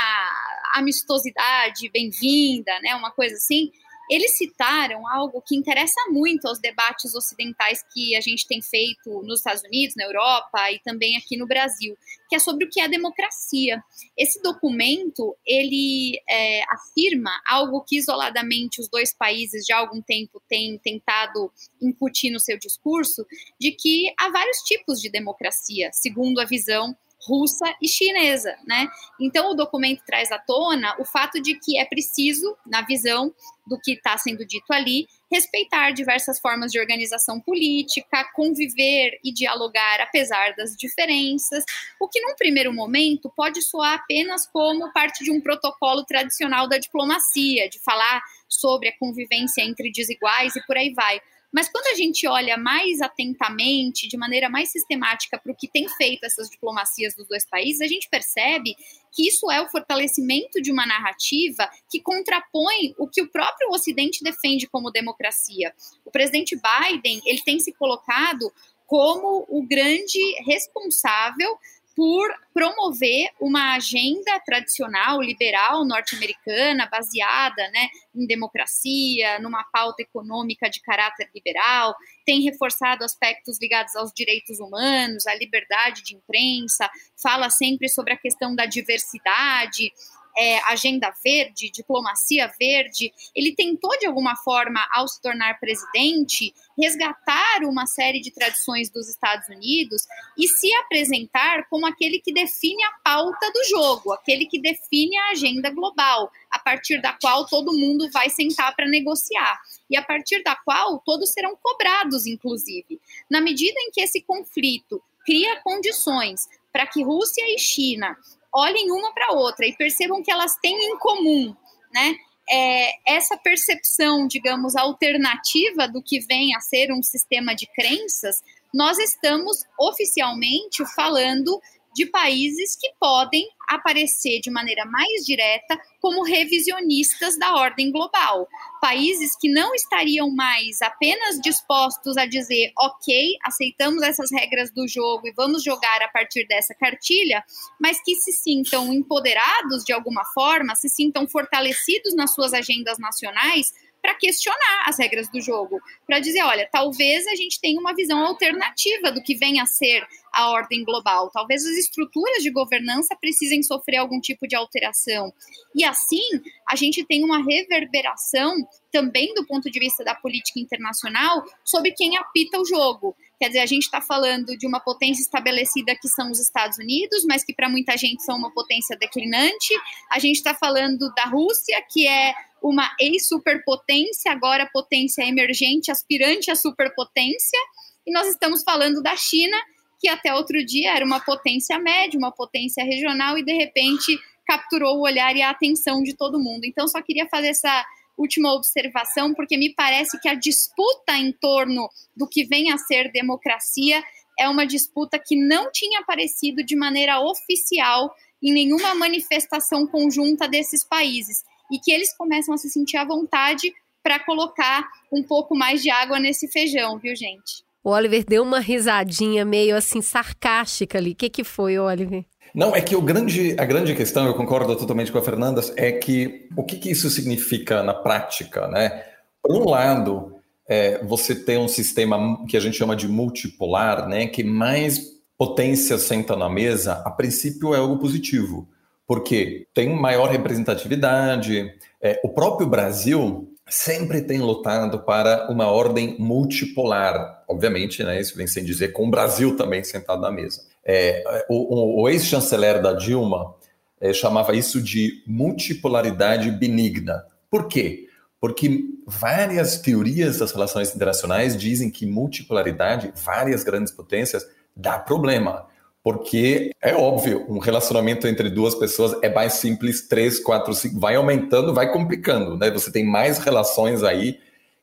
amistosidade bem-vinda, né, uma coisa assim, eles citaram algo que interessa muito aos debates ocidentais que a gente tem feito nos Estados Unidos, na Europa e também aqui no Brasil, que é sobre o que é a democracia. Esse documento ele é, afirma algo que isoladamente os dois países já há algum tempo têm tentado incutir no seu discurso, de que há vários tipos de democracia, segundo a visão russa e chinesa, né? Então o documento traz à tona o fato de que é preciso, na visão do que está sendo dito ali, respeitar diversas formas de organização política, conviver e dialogar apesar das diferenças, o que num primeiro momento pode soar apenas como parte de um protocolo tradicional da diplomacia, de falar sobre a convivência entre desiguais e por aí vai. Mas quando a gente olha mais atentamente, de maneira mais sistemática, para o que tem feito essas diplomacias dos dois países, a gente percebe que isso é o fortalecimento de uma narrativa que contrapõe o que o próprio Ocidente defende como democracia. O presidente Biden ele tem se colocado como o grande responsável por promover uma agenda tradicional liberal norte-americana baseada né, em democracia, numa pauta econômica de caráter liberal, tem reforçado aspectos ligados aos direitos humanos, à liberdade de imprensa, fala sempre sobre a questão da diversidade, é, agenda verde, diplomacia verde, ele tentou, de alguma forma, ao se tornar presidente, resgatar uma série de tradições dos Estados Unidos e se apresentar como aquele que define a pauta do jogo, aquele que define a agenda global, a partir da qual todo mundo vai sentar para negociar e a partir da qual todos serão cobrados, inclusive. Na medida em que esse conflito cria condições para que Rússia e China olhem uma para outra e percebam que elas têm em comum, né? É, essa percepção, digamos, alternativa do que vem a ser um sistema de crenças, nós estamos oficialmente falando de países que podem aparecer de maneira mais direta como revisionistas da ordem global. Países que não estariam mais apenas dispostos a dizer, ok, aceitamos essas regras do jogo e vamos jogar a partir dessa cartilha, mas que se sintam empoderados de alguma forma, se sintam fortalecidos nas suas agendas nacionais para questionar as regras do jogo, para dizer, olha, talvez a gente tenha uma visão alternativa do que vem a ser a ordem global. Talvez as estruturas de governança precisem sofrer algum tipo de alteração. E assim, a gente tem uma reverberação também do ponto de vista da política internacional sobre quem apita o jogo. Quer dizer, a gente está falando de uma potência estabelecida que são os Estados Unidos, mas que para muita gente são uma potência declinante. A gente está falando da Rússia, que é uma ex-superpotência, agora potência emergente, aspirante à superpotência, e nós estamos falando da China, que até outro dia era uma potência média, uma potência regional, e de repente capturou o olhar e a atenção de todo mundo. Então, só queria fazer essa última observação, porque me parece que a disputa em torno do que vem a ser democracia é uma disputa que não tinha aparecido de maneira oficial em nenhuma manifestação conjunta desses países e que eles começam a se sentir à vontade para colocar um pouco mais de água nesse feijão, viu, gente? O Oliver deu uma risadinha meio assim sarcástica ali. O que, que foi, Oliver? Não, é que o grande, a grande questão, eu concordo totalmente com a Fernanda, é que o que, que isso significa na prática, né? Por um lado, é, você tem um sistema que a gente chama de multipolar, né? Que mais potência senta na mesa, a princípio é algo positivo, porque tem maior representatividade. É, o próprio Brasil sempre tem lutado para uma ordem multipolar. Obviamente, né, isso vem sem dizer com o Brasil também sentado na mesa. É, o, o ex-chanceler da Dilma é, chamava isso de multipolaridade benigna. Por quê? Porque várias teorias das relações internacionais dizem que multipolaridade, várias grandes potências, dá problema. Porque é óbvio, um relacionamento entre duas pessoas é mais simples, três, quatro, cinco, vai aumentando, vai complicando, né? Você tem mais relações aí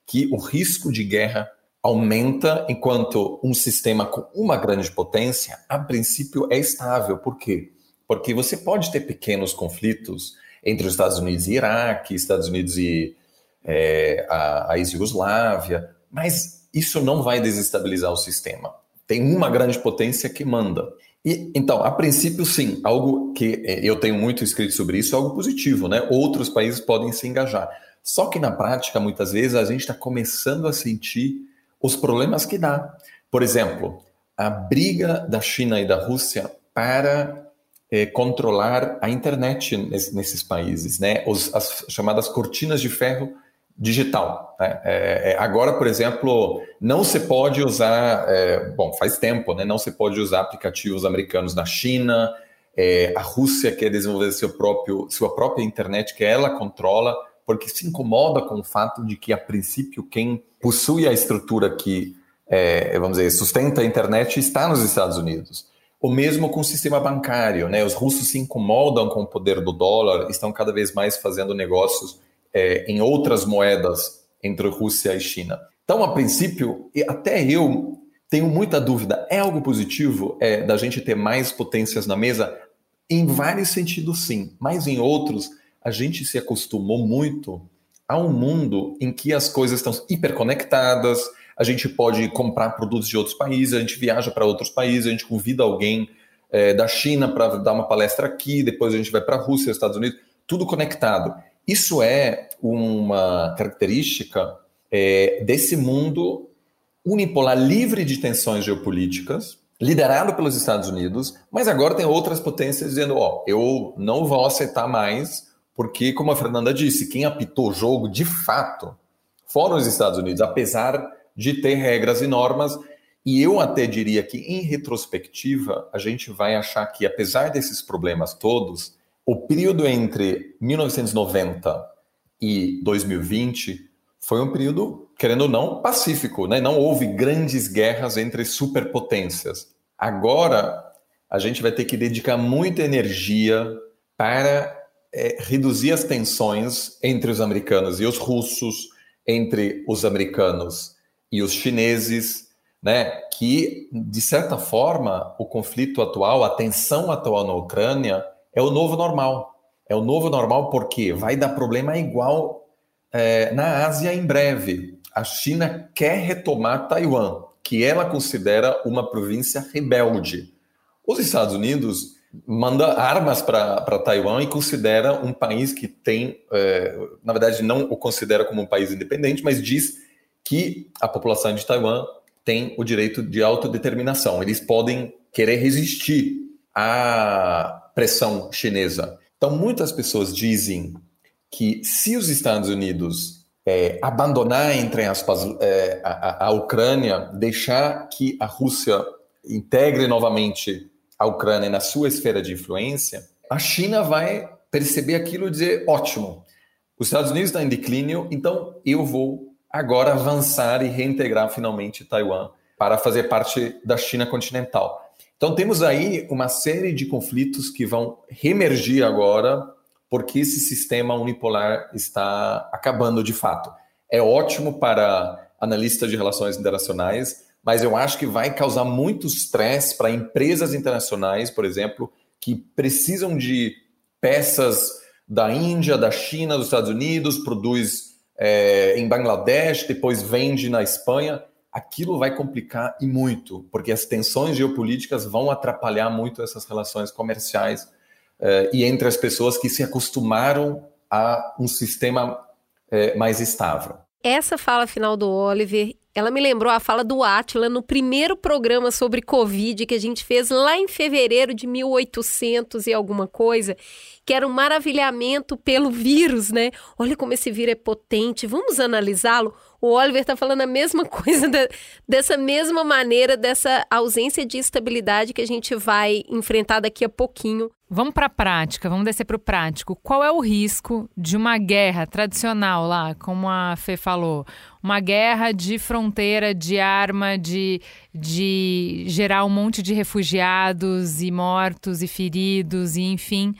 que o risco de guerra aumenta enquanto um sistema com uma grande potência, a princípio, é estável. Por quê? Porque você pode ter pequenos conflitos entre os Estados Unidos e Iraque, Estados Unidos e é, a, a ex-Yugoslávia, mas isso não vai desestabilizar o sistema. Tem uma grande potência que manda. E, então, a princípio, sim, algo que é, eu tenho muito escrito sobre isso, é algo positivo, né? Outros países podem se engajar. Só que na prática, muitas vezes, a gente está começando a sentir os problemas que dá. Por exemplo, a briga da China e da Rússia para é, controlar a internet nesses países, né? Os, as chamadas cortinas de ferro digital. Né? É, é, agora, por exemplo, não se pode usar, é, bom, faz tempo, né? Não se pode usar aplicativos americanos na China. É, a Rússia quer desenvolver seu próprio, sua própria internet que ela controla, porque se incomoda com o fato de que, a princípio, quem possui a estrutura que, é, vamos dizer, sustenta a internet está nos Estados Unidos. O mesmo com o sistema bancário, né? Os russos se incomodam com o poder do dólar, estão cada vez mais fazendo negócios é, em outras moedas entre Rússia e China. Então, a princípio, até eu tenho muita dúvida. É algo positivo é, da gente ter mais potências na mesa? Em vários sentidos, sim, mas em outros, a gente se acostumou muito a um mundo em que as coisas estão hiperconectadas, a gente pode comprar produtos de outros países, a gente viaja para outros países, a gente convida alguém é, da China para dar uma palestra aqui, depois a gente vai para a Rússia, Estados Unidos, tudo conectado. Isso é uma característica é, desse mundo unipolar livre de tensões geopolíticas, liderado pelos Estados Unidos, mas agora tem outras potências dizendo: ó, eu não vou aceitar mais, porque, como a Fernanda disse, quem apitou o jogo de fato foram os Estados Unidos, apesar de ter regras e normas. E eu até diria que, em retrospectiva, a gente vai achar que, apesar desses problemas todos, o período entre 1990 e 2020 foi um período, querendo ou não, pacífico, né? Não houve grandes guerras entre superpotências. Agora, a gente vai ter que dedicar muita energia para é, reduzir as tensões entre os americanos e os russos, entre os americanos e os chineses, né? Que, de certa forma, o conflito atual, a tensão atual na Ucrânia, é o novo normal. É o novo normal porque vai dar problema igual é, na Ásia em breve. A China quer retomar Taiwan, que ela considera uma província rebelde. Os Estados Unidos manda armas para Taiwan e considera um país que tem, é, na verdade, não o considera como um país independente, mas diz que a população de Taiwan tem o direito de autodeterminação. Eles podem querer resistir a pressão chinesa. Então, muitas pessoas dizem que se os Estados Unidos é, abandonar, entre aspas, é, a, a Ucrânia, deixar que a Rússia integre novamente a Ucrânia na sua esfera de influência, a China vai perceber aquilo e dizer: ótimo, os Estados Unidos estão em declínio, então eu vou agora avançar e reintegrar finalmente Taiwan para fazer parte da China continental. Então temos aí uma série de conflitos que vão reemergir agora, porque esse sistema unipolar está acabando de fato. É ótimo para analistas de relações internacionais, mas eu acho que vai causar muito estresse para empresas internacionais, por exemplo, que precisam de peças da Índia, da China, dos Estados Unidos, produz é, em Bangladesh, depois vende na Espanha aquilo vai complicar e muito, porque as tensões geopolíticas vão atrapalhar muito essas relações comerciais eh, e entre as pessoas que se acostumaram a um sistema eh, mais estável. Essa fala final do Oliver, ela me lembrou a fala do Atila no primeiro programa sobre Covid que a gente fez lá em fevereiro de 1800 e alguma coisa, que era um maravilhamento pelo vírus, né? Olha como esse vírus é potente, vamos analisá-lo? O Oliver está falando a mesma (laughs) coisa, dessa mesma maneira, dessa ausência de estabilidade que a gente vai enfrentar daqui a pouquinho. Vamos para a prática, vamos descer para o prático. Qual é o risco de uma guerra tradicional lá, como a Fê falou? Uma guerra de fronteira, de arma, de, de gerar um monte de refugiados e mortos e feridos, e enfim.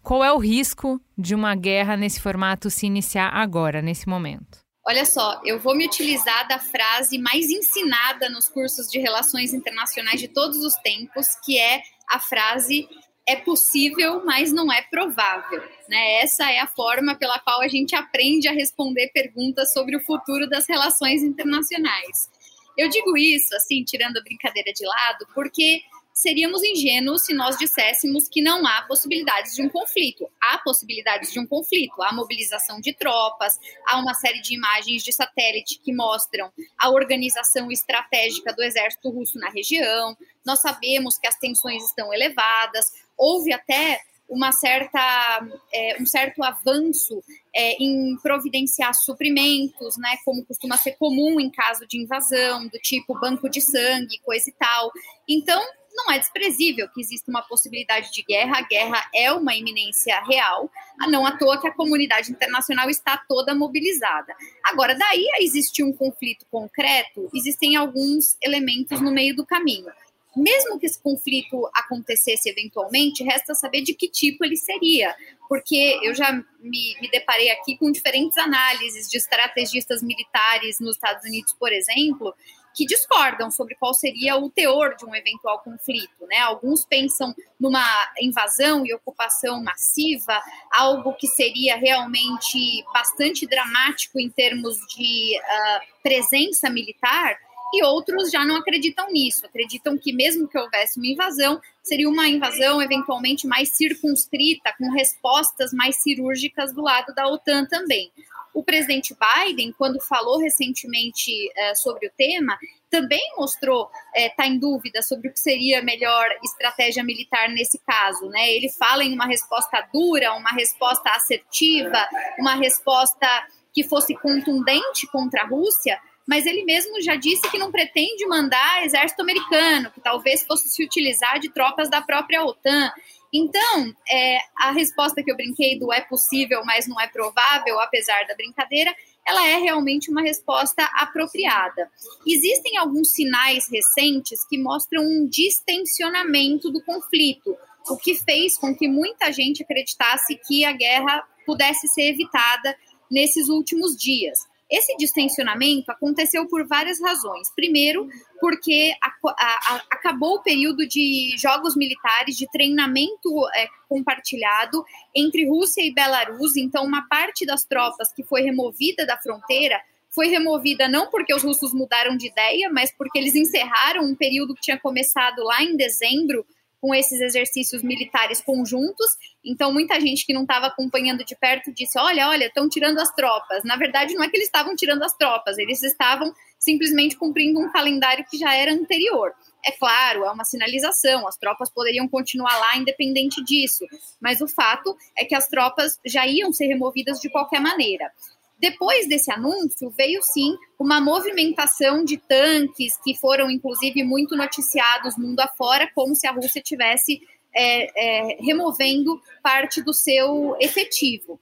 Qual é o risco de uma guerra nesse formato se iniciar agora, nesse momento? Olha só, eu vou me utilizar da frase mais ensinada nos cursos de relações internacionais de todos os tempos, que é a frase é possível, mas não é provável. Né? Essa é a forma pela qual a gente aprende a responder perguntas sobre o futuro das relações internacionais. Eu digo isso, assim, tirando a brincadeira de lado, porque seríamos ingênuos se nós disséssemos que não há possibilidades de um conflito. Há possibilidades de um conflito, há mobilização de tropas, há uma série de imagens de satélite que mostram a organização estratégica do exército russo na região. Nós sabemos que as tensões estão elevadas, houve até uma certa, é, um certo avanço é, em providenciar suprimentos, né, como costuma ser comum em caso de invasão, do tipo banco de sangue, coisa e tal. Então, não é desprezível que exista uma possibilidade de guerra. A guerra é uma iminência real, não à toa que a comunidade internacional está toda mobilizada. Agora, daí a existir um conflito concreto, existem alguns elementos no meio do caminho. Mesmo que esse conflito acontecesse eventualmente, resta saber de que tipo ele seria, porque eu já me, me deparei aqui com diferentes análises de estrategistas militares nos Estados Unidos, por exemplo, que discordam sobre qual seria o teor de um eventual conflito. Né? Alguns pensam numa invasão e ocupação massiva, algo que seria realmente bastante dramático em termos de uh, presença militar, e outros já não acreditam nisso, acreditam que mesmo que houvesse uma invasão, seria uma invasão eventualmente mais circunscrita, com respostas mais cirúrgicas do lado da OTAN também. O presidente Biden, quando falou recentemente é, sobre o tema, também mostrou estar é, tá em dúvida sobre o que seria a melhor estratégia militar nesse caso. Né? Ele fala em uma resposta dura, uma resposta assertiva, uma resposta que fosse contundente contra a Rússia, mas ele mesmo já disse que não pretende mandar exército americano, que talvez fosse se utilizar de tropas da própria OTAN. Então, é, a resposta que eu brinquei do é possível, mas não é provável, apesar da brincadeira, ela é realmente uma resposta apropriada. Existem alguns sinais recentes que mostram um distensionamento do conflito, o que fez com que muita gente acreditasse que a guerra pudesse ser evitada nesses últimos dias. Esse distensionamento aconteceu por várias razões. Primeiro, porque a, a, a, acabou o período de jogos militares, de treinamento é, compartilhado entre Rússia e Belarus. Então, uma parte das tropas que foi removida da fronteira foi removida não porque os russos mudaram de ideia, mas porque eles encerraram um período que tinha começado lá em dezembro com esses exercícios militares conjuntos. Então, muita gente que não estava acompanhando de perto disse: olha, olha, estão tirando as tropas. Na verdade, não é que eles estavam tirando as tropas, eles estavam simplesmente cumprindo um calendário que já era anterior. É claro, é uma sinalização, as tropas poderiam continuar lá independente disso, mas o fato é que as tropas já iam ser removidas de qualquer maneira. Depois desse anúncio, veio sim uma movimentação de tanques que foram, inclusive, muito noticiados mundo afora, como se a Rússia tivesse é, é, removendo parte do seu efetivo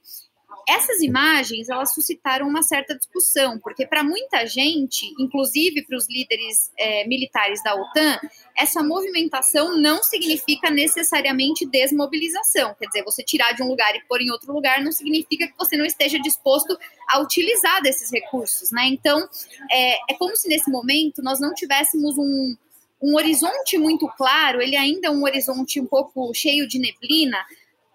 essas imagens elas suscitaram uma certa discussão, porque para muita gente, inclusive para os líderes é, militares da OTAN, essa movimentação não significa necessariamente desmobilização. Quer dizer, você tirar de um lugar e pôr em outro lugar não significa que você não esteja disposto a utilizar desses recursos, né? Então, é, é como se nesse momento nós não tivéssemos um, um horizonte muito claro, ele ainda é um horizonte um pouco cheio de neblina,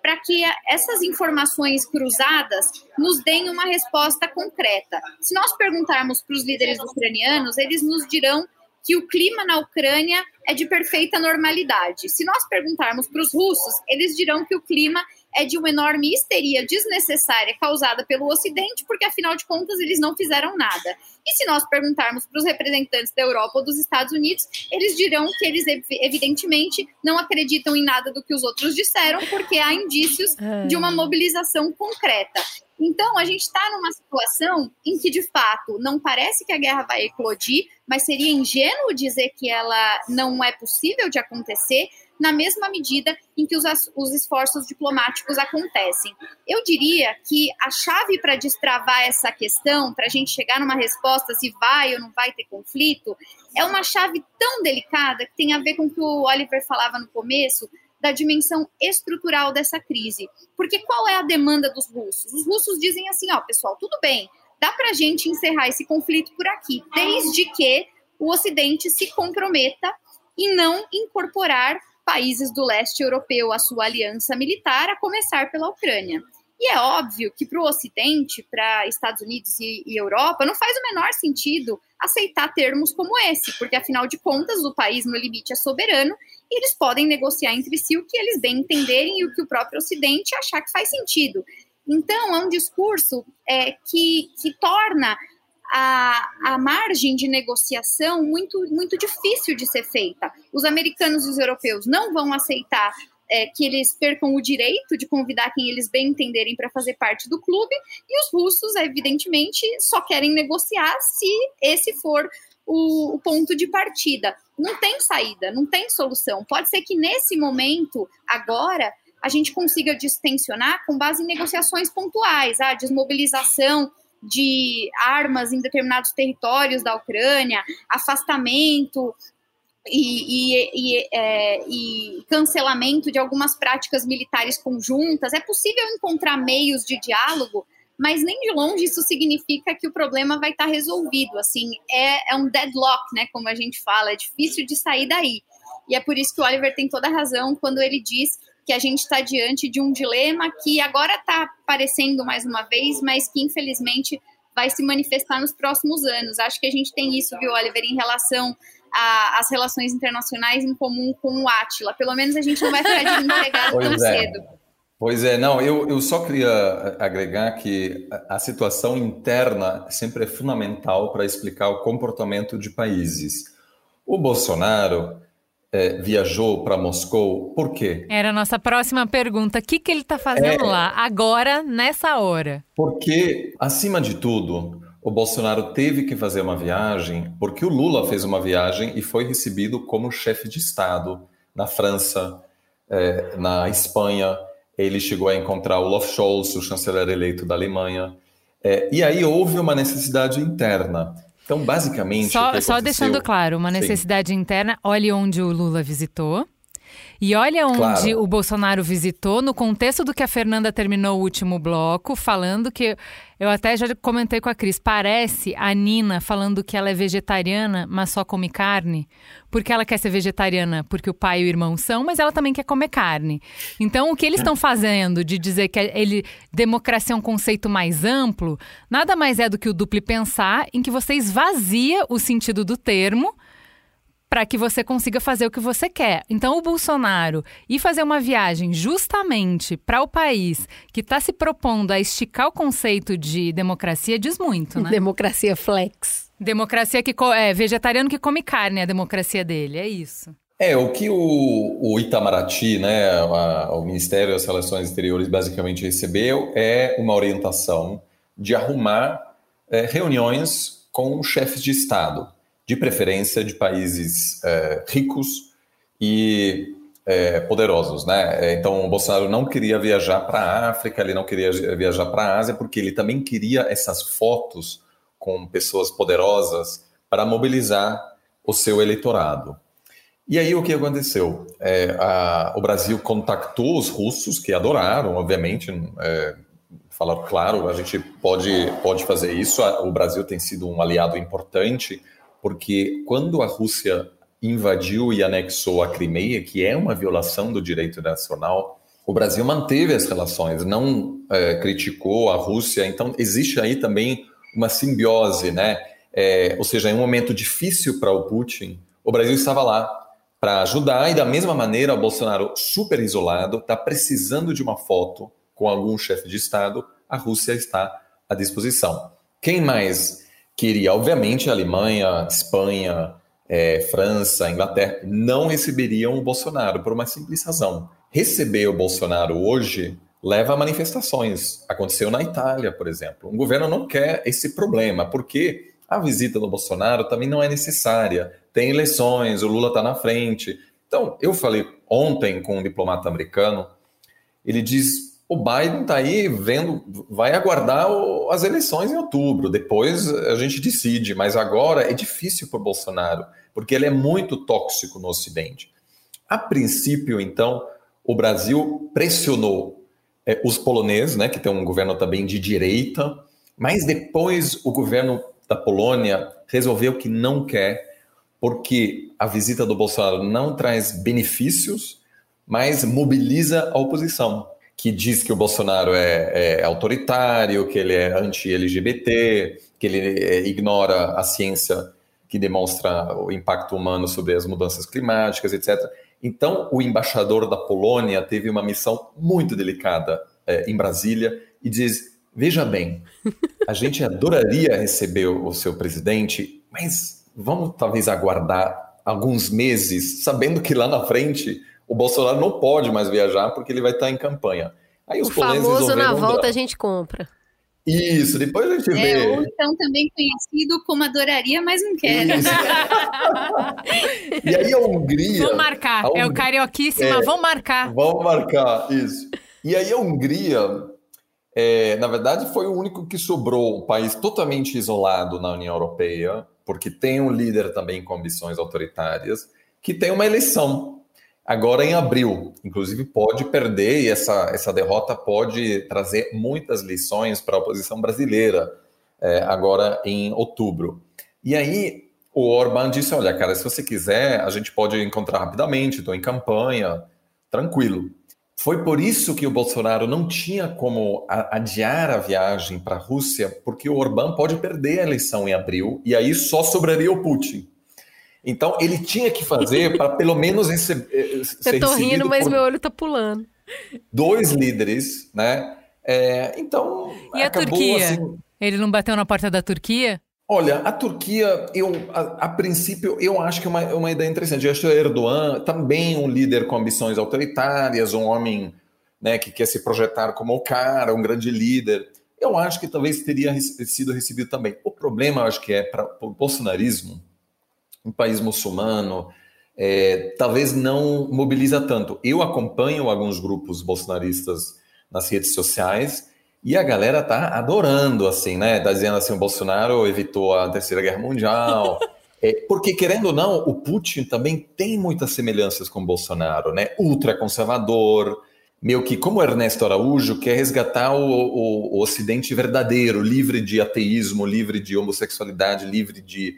para que essas informações cruzadas nos deem uma resposta concreta. Se nós perguntarmos para os líderes ucranianos, eles nos dirão que o clima na Ucrânia é de perfeita normalidade. Se nós perguntarmos para os russos, eles dirão que o clima é de uma enorme histeria desnecessária causada pelo Ocidente, porque afinal de contas eles não fizeram nada. E se nós perguntarmos para os representantes da Europa ou dos Estados Unidos, eles dirão que eles evidentemente não acreditam em nada do que os outros disseram, porque há indícios de uma mobilização concreta. Então, a gente está numa situação em que, de fato, não parece que a guerra vai eclodir, mas seria ingênuo dizer que ela não é possível de acontecer, na mesma medida em que os, os esforços diplomáticos acontecem. Eu diria que a chave para destravar essa questão, para a gente chegar numa resposta se vai ou não vai ter conflito, é uma chave tão delicada que tem a ver com o que o Oliver falava no começo, da dimensão estrutural dessa crise. Porque qual é a demanda dos russos? Os russos dizem assim: ó, pessoal, tudo bem, dá para a gente encerrar esse conflito por aqui, desde que o Ocidente se comprometa e não incorporar países do leste europeu à sua aliança militar, a começar pela Ucrânia. E é óbvio que para o Ocidente, para Estados Unidos e, e, Europa, não faz o menor sentido aceitar termos como esse, porque afinal de contas o país no limite é soberano e eles podem negociar entre si o que eles bem entenderem e o que o próprio Ocidente achar que faz sentido. Então é um discurso é, que, que torna a, a margem de negociação muito, muito difícil de ser feita. Os americanos e os europeus não vão aceitar é, que eles percam o direito de convidar quem eles bem entenderem para fazer parte do clube, e os russos, evidentemente, só querem negociar se esse for o, o, ponto de partida. Não tem saída, não tem solução. Pode ser que nesse momento, agora, a gente consiga distensionar com base em negociações pontuais, a ah, desmobilização de armas em determinados territórios da Ucrânia, afastamento e, e, e, é, e, cancelamento de algumas práticas militares conjuntas. É possível encontrar meios de diálogo, mas nem de longe isso significa que o problema vai estar resolvido. Assim, é, é um deadlock, né? Como a gente fala, é difícil de sair daí. E é por isso que o Oliver tem toda a razão quando ele diz que a gente está diante de um dilema que agora está aparecendo mais uma vez, mas que infelizmente vai se manifestar nos próximos anos. Acho que a gente tem isso, viu, Oliver, em relação às relações internacionais em comum com o Átila. Pelo menos a gente não vai ficar desempregado tão é. cedo. Pois é, não, eu, eu só queria agregar que a situação interna sempre é fundamental para explicar o comportamento de países. O Bolsonaro, é, viajou para Moscou, por quê? Era a nossa próxima pergunta. O que, que ele está fazendo é, lá, agora, nessa hora? Porque, acima de tudo, o Bolsonaro teve que fazer uma viagem, porque o Lula fez uma viagem e foi recebido como chefe de Estado na França, é, na Espanha. Ele chegou a encontrar o Olaf Scholz, o chanceler eleito da Alemanha. É, e aí houve uma necessidade interna. Então, basicamente. Só, só deixando claro, uma necessidade Sim. interna, olhe onde o Lula visitou. E olha onde claro. o Bolsonaro visitou, no contexto do que a Fernanda terminou o último bloco, falando que. Eu até já comentei com a Cris, parece a Nina falando que ela é vegetariana, mas só come carne, porque ela quer ser vegetariana porque o pai e o irmão são, mas ela também quer comer carne. Então, o que eles estão fazendo de dizer que ele democracia é um conceito mais amplo, nada mais é do que o duplo pensar em que você esvazia o sentido do termo para que você consiga fazer o que você quer. Então, o Bolsonaro ir fazer uma viagem justamente para o país que está se propondo a esticar o conceito de democracia diz muito, né? Democracia flex. Democracia que é vegetariano que come carne, é a democracia dele, é isso. É, o que o, o Itamaraty, né, a, o Ministério das Relações Exteriores, basicamente recebeu é uma orientação de arrumar é, reuniões com chefes de Estado de preferência de países é, ricos e é, poderosos, né? Então, o Bolsonaro não queria viajar para a África, ele não queria viajar para a Ásia, porque ele também queria essas fotos com pessoas poderosas para mobilizar o seu eleitorado. E aí o que aconteceu? É, a, o Brasil contactou os russos, que adoraram, obviamente, é, falaram, claro, a gente pode, pode fazer isso, o Brasil tem sido um aliado importante porque quando a Rússia invadiu e anexou a Crimeia, que é uma violação do direito nacional, o Brasil manteve as relações, não é, criticou a Rússia, então existe aí também uma simbiose, né? É, ou seja, em um momento difícil para o Putin, o Brasil estava lá para ajudar e da mesma maneira o Bolsonaro super isolado está precisando de uma foto com algum chefe de estado, a Rússia está à disposição. Quem mais queria? Obviamente a Alemanha, Espanha, é, França, Inglaterra não receberiam o Bolsonaro por uma simples razão. Receber o Bolsonaro hoje leva a manifestações. Aconteceu na Itália, por exemplo. O governo não quer esse problema, porque a visita do Bolsonaro também não é necessária. Tem eleições, o Lula está na frente. Então, eu falei ontem com um diplomata americano, ele diz: o Biden está aí vendo, vai aguardar o, as eleições em outubro, depois a gente decide, mas agora é difícil para o Bolsonaro, porque ele é muito tóxico no Ocidente. A princípio, então, o Brasil pressionou é, os poloneses, né, que tem um governo também de direita, mas depois o governo da Polônia resolveu que não quer, porque a visita do Bolsonaro não traz benefícios, mas mobiliza a oposição que diz que o Bolsonaro é, é autoritário, que ele é anti-LGBT, que ele é, ignora a ciência que demonstra o impacto humano sobre as mudanças climáticas, etc. Então, o embaixador da Polônia teve uma missão muito delicada é, em Brasília e diz: veja bem, a gente adoraria receber o seu presidente, mas vamos talvez aguardar alguns meses, sabendo que lá na frente o Bolsonaro não pode mais viajar porque ele vai estar em campanha. Aí os o famoso na volta a gente compra. Isso, depois a gente é, vê. Ou então também conhecido como adoraria, mas não quer. e aí a Hungria. Vamos marcar, Hungria, é o carioquíssima, é, vamos marcar. Vamos marcar, isso. E aí a Hungria, é, na verdade, foi o único que sobrou, um país totalmente isolado na União Europeia, porque tem um líder também com ambições autoritárias, que tem uma eleição agora em abril. Inclusive, pode perder e essa, essa derrota pode trazer muitas lições para a oposição brasileira, é, agora em outubro. E aí, o Orbán disse: Olha, cara, se você quiser, a gente pode encontrar rapidamente, estou em campanha, tranquilo. Foi por isso que o Bolsonaro não tinha como adiar a viagem para a Rússia, porque o Orbán pode perder a eleição em abril e aí só sobraria o Putin. Então ele tinha que fazer para pelo menos receber. Eh, Eu tô rindo, mas meu olho tá pulando. Dois líderes, né? É, então. E a acabou, Turquia? Assim... Ele não bateu na porta da Turquia? Olha, a Turquia, eu, a, a, princípio, eu acho que é uma, uma ideia interessante. Eu acho que o Erdogan também um líder com ambições autoritárias, um homem né, que quer se projetar como o cara, um grande líder. Eu acho que talvez teria sido recebido também. O problema, eu acho que é para o bolsonarismo, um país muçulmano, é, talvez não mobiliza tanto. Eu acompanho alguns grupos bolsonaristas nas redes sociais e a galera tá adorando, assim, né? Tá dizendo assim, o Bolsonaro evitou a Terceira Guerra Mundial. (laughs) é, porque, querendo ou não, o Putin também tem muitas semelhanças com o Bolsonaro, né? Ultraconservador, meio que como Ernesto Araújo quer resgatar o, o, o Ocidente verdadeiro, livre de ateísmo, livre de homossexualidade, livre de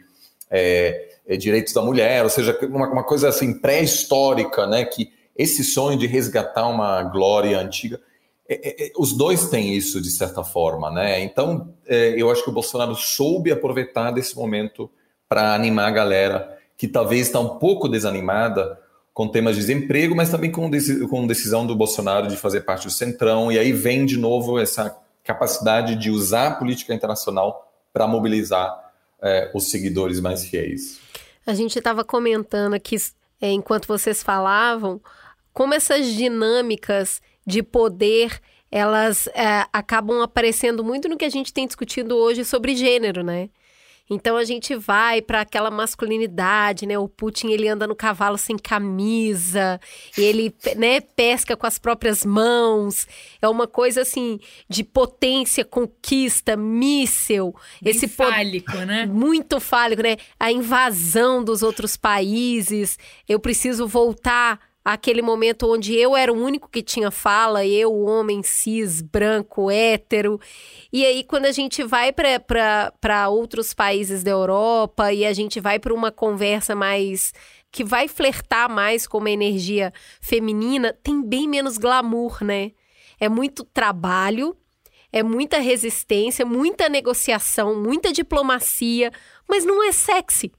é, é, direitos da mulher, ou seja, uma, uma coisa assim pré-histórica, né? Que esse sonho de resgatar uma glória antiga, é, é, é os dois têm isso de certa forma, né? Então, é, eu acho que o Bolsonaro soube aproveitar desse momento para animar a galera que talvez está um pouco desanimada com temas de desemprego, mas também com, com decisão do Bolsonaro de fazer parte do Centrão, e aí vem de novo essa capacidade de usar a política internacional para mobilizar é, os seguidores mais fiéis. A gente estava comentando aqui, é, enquanto vocês falavam, como essas dinâmicas de poder elas é, acabam aparecendo muito no que a gente tem discutido hoje sobre gênero, né? Então a gente vai para aquela masculinidade, né? O Putin ele anda no cavalo sem camisa, ele, né, pesca com as próprias mãos. É uma coisa assim de potência, conquista, míssel, Bem esse fálico, né? Muito fálico, né? A invasão dos outros países. Eu preciso voltar aquele momento onde eu era o único que tinha fala, eu, homem cis, branco, hétero. E aí, quando a gente vai para outros países da Europa e a gente vai para uma conversa mais. que vai flertar mais com uma energia feminina, tem bem menos glamour, né? É muito trabalho, é muita resistência, muita negociação, muita diplomacia, mas não é sexy.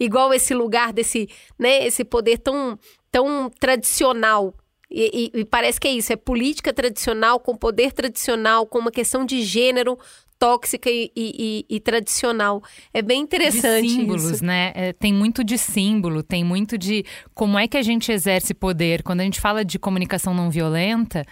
Igual esse lugar desse, né, esse poder tão tão tradicional. E, e, e, parece que é isso, é política tradicional com poder tradicional, com uma questão de gênero tóxica e, e, e tradicional. É bem interessante de símbolos, isso. né? É, tem muito de símbolo, tem muito de como é que a gente exerce poder. Quando a gente fala de comunicação não violenta,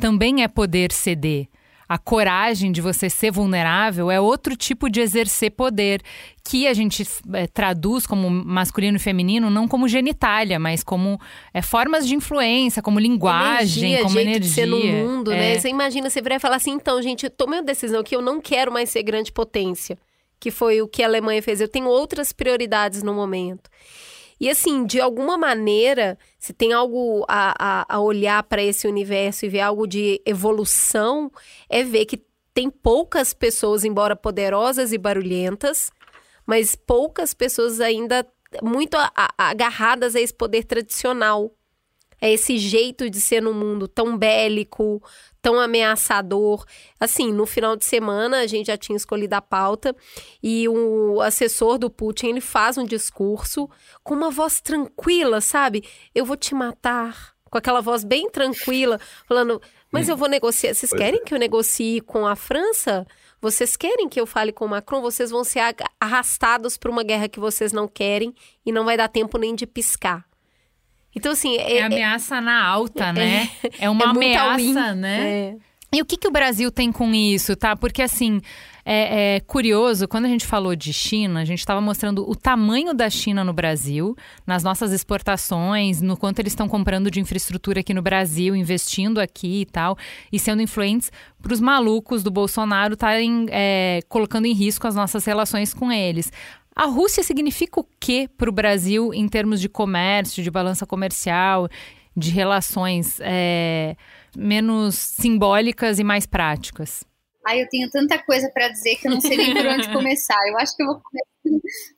também é poder ceder a coragem de você ser vulnerável é outro tipo de exercer poder que a gente é, traduz como masculino e feminino não como genitália, mas como é, formas de influência, como linguagem, energia, como jeito energia. De ser no mundo, é. né? Você imagina, você virar e falar assim, então, gente, eu tomei uma decisão que eu não quero mais ser grande potência, que foi o que a Alemanha fez. Eu tenho outras prioridades no momento. E assim, de alguma maneira, se tem algo a, a, a olhar para esse universo e ver algo de evolução, é ver que tem poucas pessoas, embora poderosas e barulhentas, mas poucas pessoas ainda muito a, agarradas a esse poder tradicional. É esse jeito de ser no mundo tão bélico, tão ameaçador. Assim, no final de semana a gente já tinha escolhido a pauta e o assessor do Putin ele faz um discurso com uma voz tranquila, sabe? Eu vou te matar. Com aquela voz bem tranquila, falando, mas eu vou negociar. Vocês querem que eu negocie com a França? Vocês querem que eu fale com o Macron? Vocês vão ser arrastados para uma guerra que vocês não querem e não vai dar tempo nem de piscar. Então, assim. É, é ameaça na alta, né? É, uma é ameaça, né? É. E o que, que o Brasil tem com isso, tá? Porque, assim, é, é curioso, quando a gente falou de China, a gente estava mostrando o tamanho da China no Brasil, nas nossas exportações, no quanto eles estão comprando de infraestrutura aqui no Brasil, investindo aqui e tal, e sendo influentes para os malucos do Bolsonaro estarem é, colocando em risco as nossas relações com eles. A Rússia significa o que para o Brasil em termos de comércio, de balança comercial, de relações é, menos simbólicas e mais práticas? Ai, eu tenho tanta coisa para dizer que eu não sei nem por onde (laughs) começar. Eu acho que eu vou começar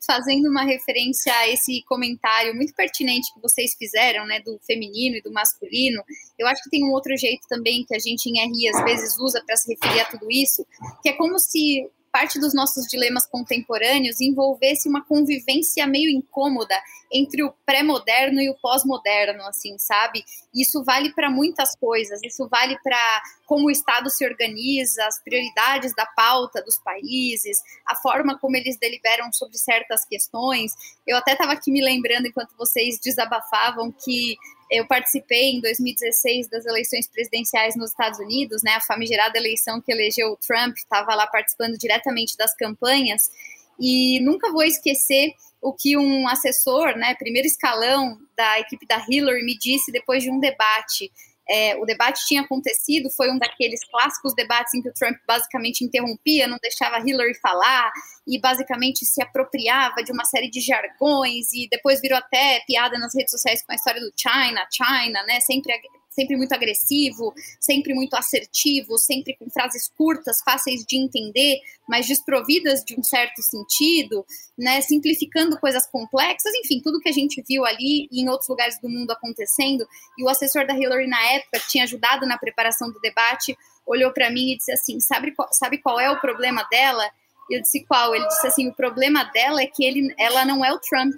fazendo uma referência a esse comentário muito pertinente que vocês fizeram, né, do feminino e do masculino. Eu acho que tem um outro jeito também que a gente em RI às vezes usa para se referir a tudo isso, que é como se parte dos nossos dilemas contemporâneos envolvesse uma convivência meio incômoda entre o pré-moderno e o pós-moderno, assim, sabe? Isso vale para muitas coisas. Isso vale para como o Estado se organiza, as prioridades da pauta dos países, a forma como eles deliberam sobre certas questões. Eu até estava aqui me lembrando enquanto vocês desabafavam que eu participei em 2016 das eleições presidenciais nos Estados Unidos, né? A famigerada eleição que elegeu o Trump, estava lá participando diretamente das campanhas e nunca vou esquecer o que um assessor, né, primeiro escalão da equipe da Hillary me disse depois de um debate. É, o debate tinha acontecido, foi um daqueles clássicos debates em que o Trump basicamente interrompia, não deixava Hillary falar e basicamente se apropriava de uma série de jargões e depois virou até piada nas redes sociais com a história do China, China, né? Sempre sempre muito agressivo, sempre muito assertivo, sempre com frases curtas, fáceis de entender, mas desprovidas de um certo sentido, né, simplificando coisas complexas, enfim, tudo que a gente viu ali e em outros lugares do mundo acontecendo. E o assessor da Hillary na época, que tinha ajudado na preparação do debate, olhou para mim e disse assim: sabe qual, sabe qual é o problema dela? Eu disse qual? Ele disse assim: o problema dela é que ele, ela não é o Trump.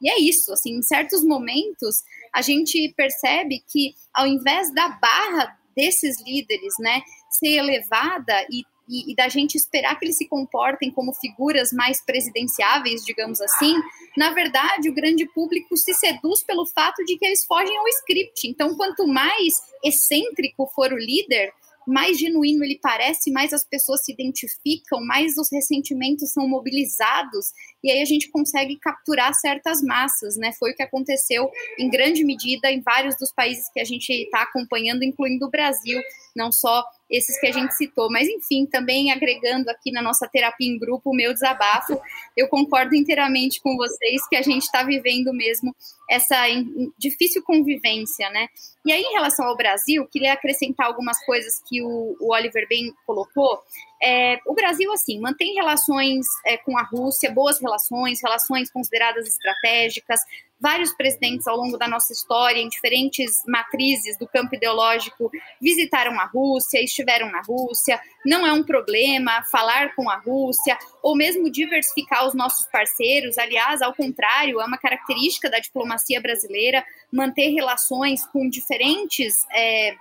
E é isso, assim, em certos momentos a gente percebe que ao invés da barra desses líderes, né, ser elevada e, e, e, da gente esperar que eles se comportem como figuras mais presidenciáveis, digamos assim, na verdade o grande público se seduz pelo fato de que eles fogem ao script. Então, quanto mais excêntrico for o líder, mais genuíno ele parece, mais as pessoas se identificam, mais os ressentimentos são mobilizados e aí a gente consegue capturar certas massas, né? Foi o que aconteceu em grande medida em vários dos países que a gente está acompanhando, incluindo o Brasil, não só esses que a gente citou. Mas, enfim, também agregando aqui na nossa terapia em grupo o meu desabafo, eu concordo inteiramente com vocês que a gente está vivendo mesmo essa difícil convivência, né? E aí, em relação ao Brasil, queria acrescentar algumas coisas que o, o Oliver bem colocou. É, o Brasil, assim, mantém relações é, com a Rússia, boas relações, relações consideradas estratégicas. Vários presidentes ao longo da nossa história, em diferentes matrizes do campo ideológico, visitaram a Rússia, estiveram na Rússia. Não é um problema falar com a Rússia, ou mesmo diversificar os nossos parceiros. Aliás, ao contrário, é uma característica da diplomacia brasileira manter relações com diferentes. É,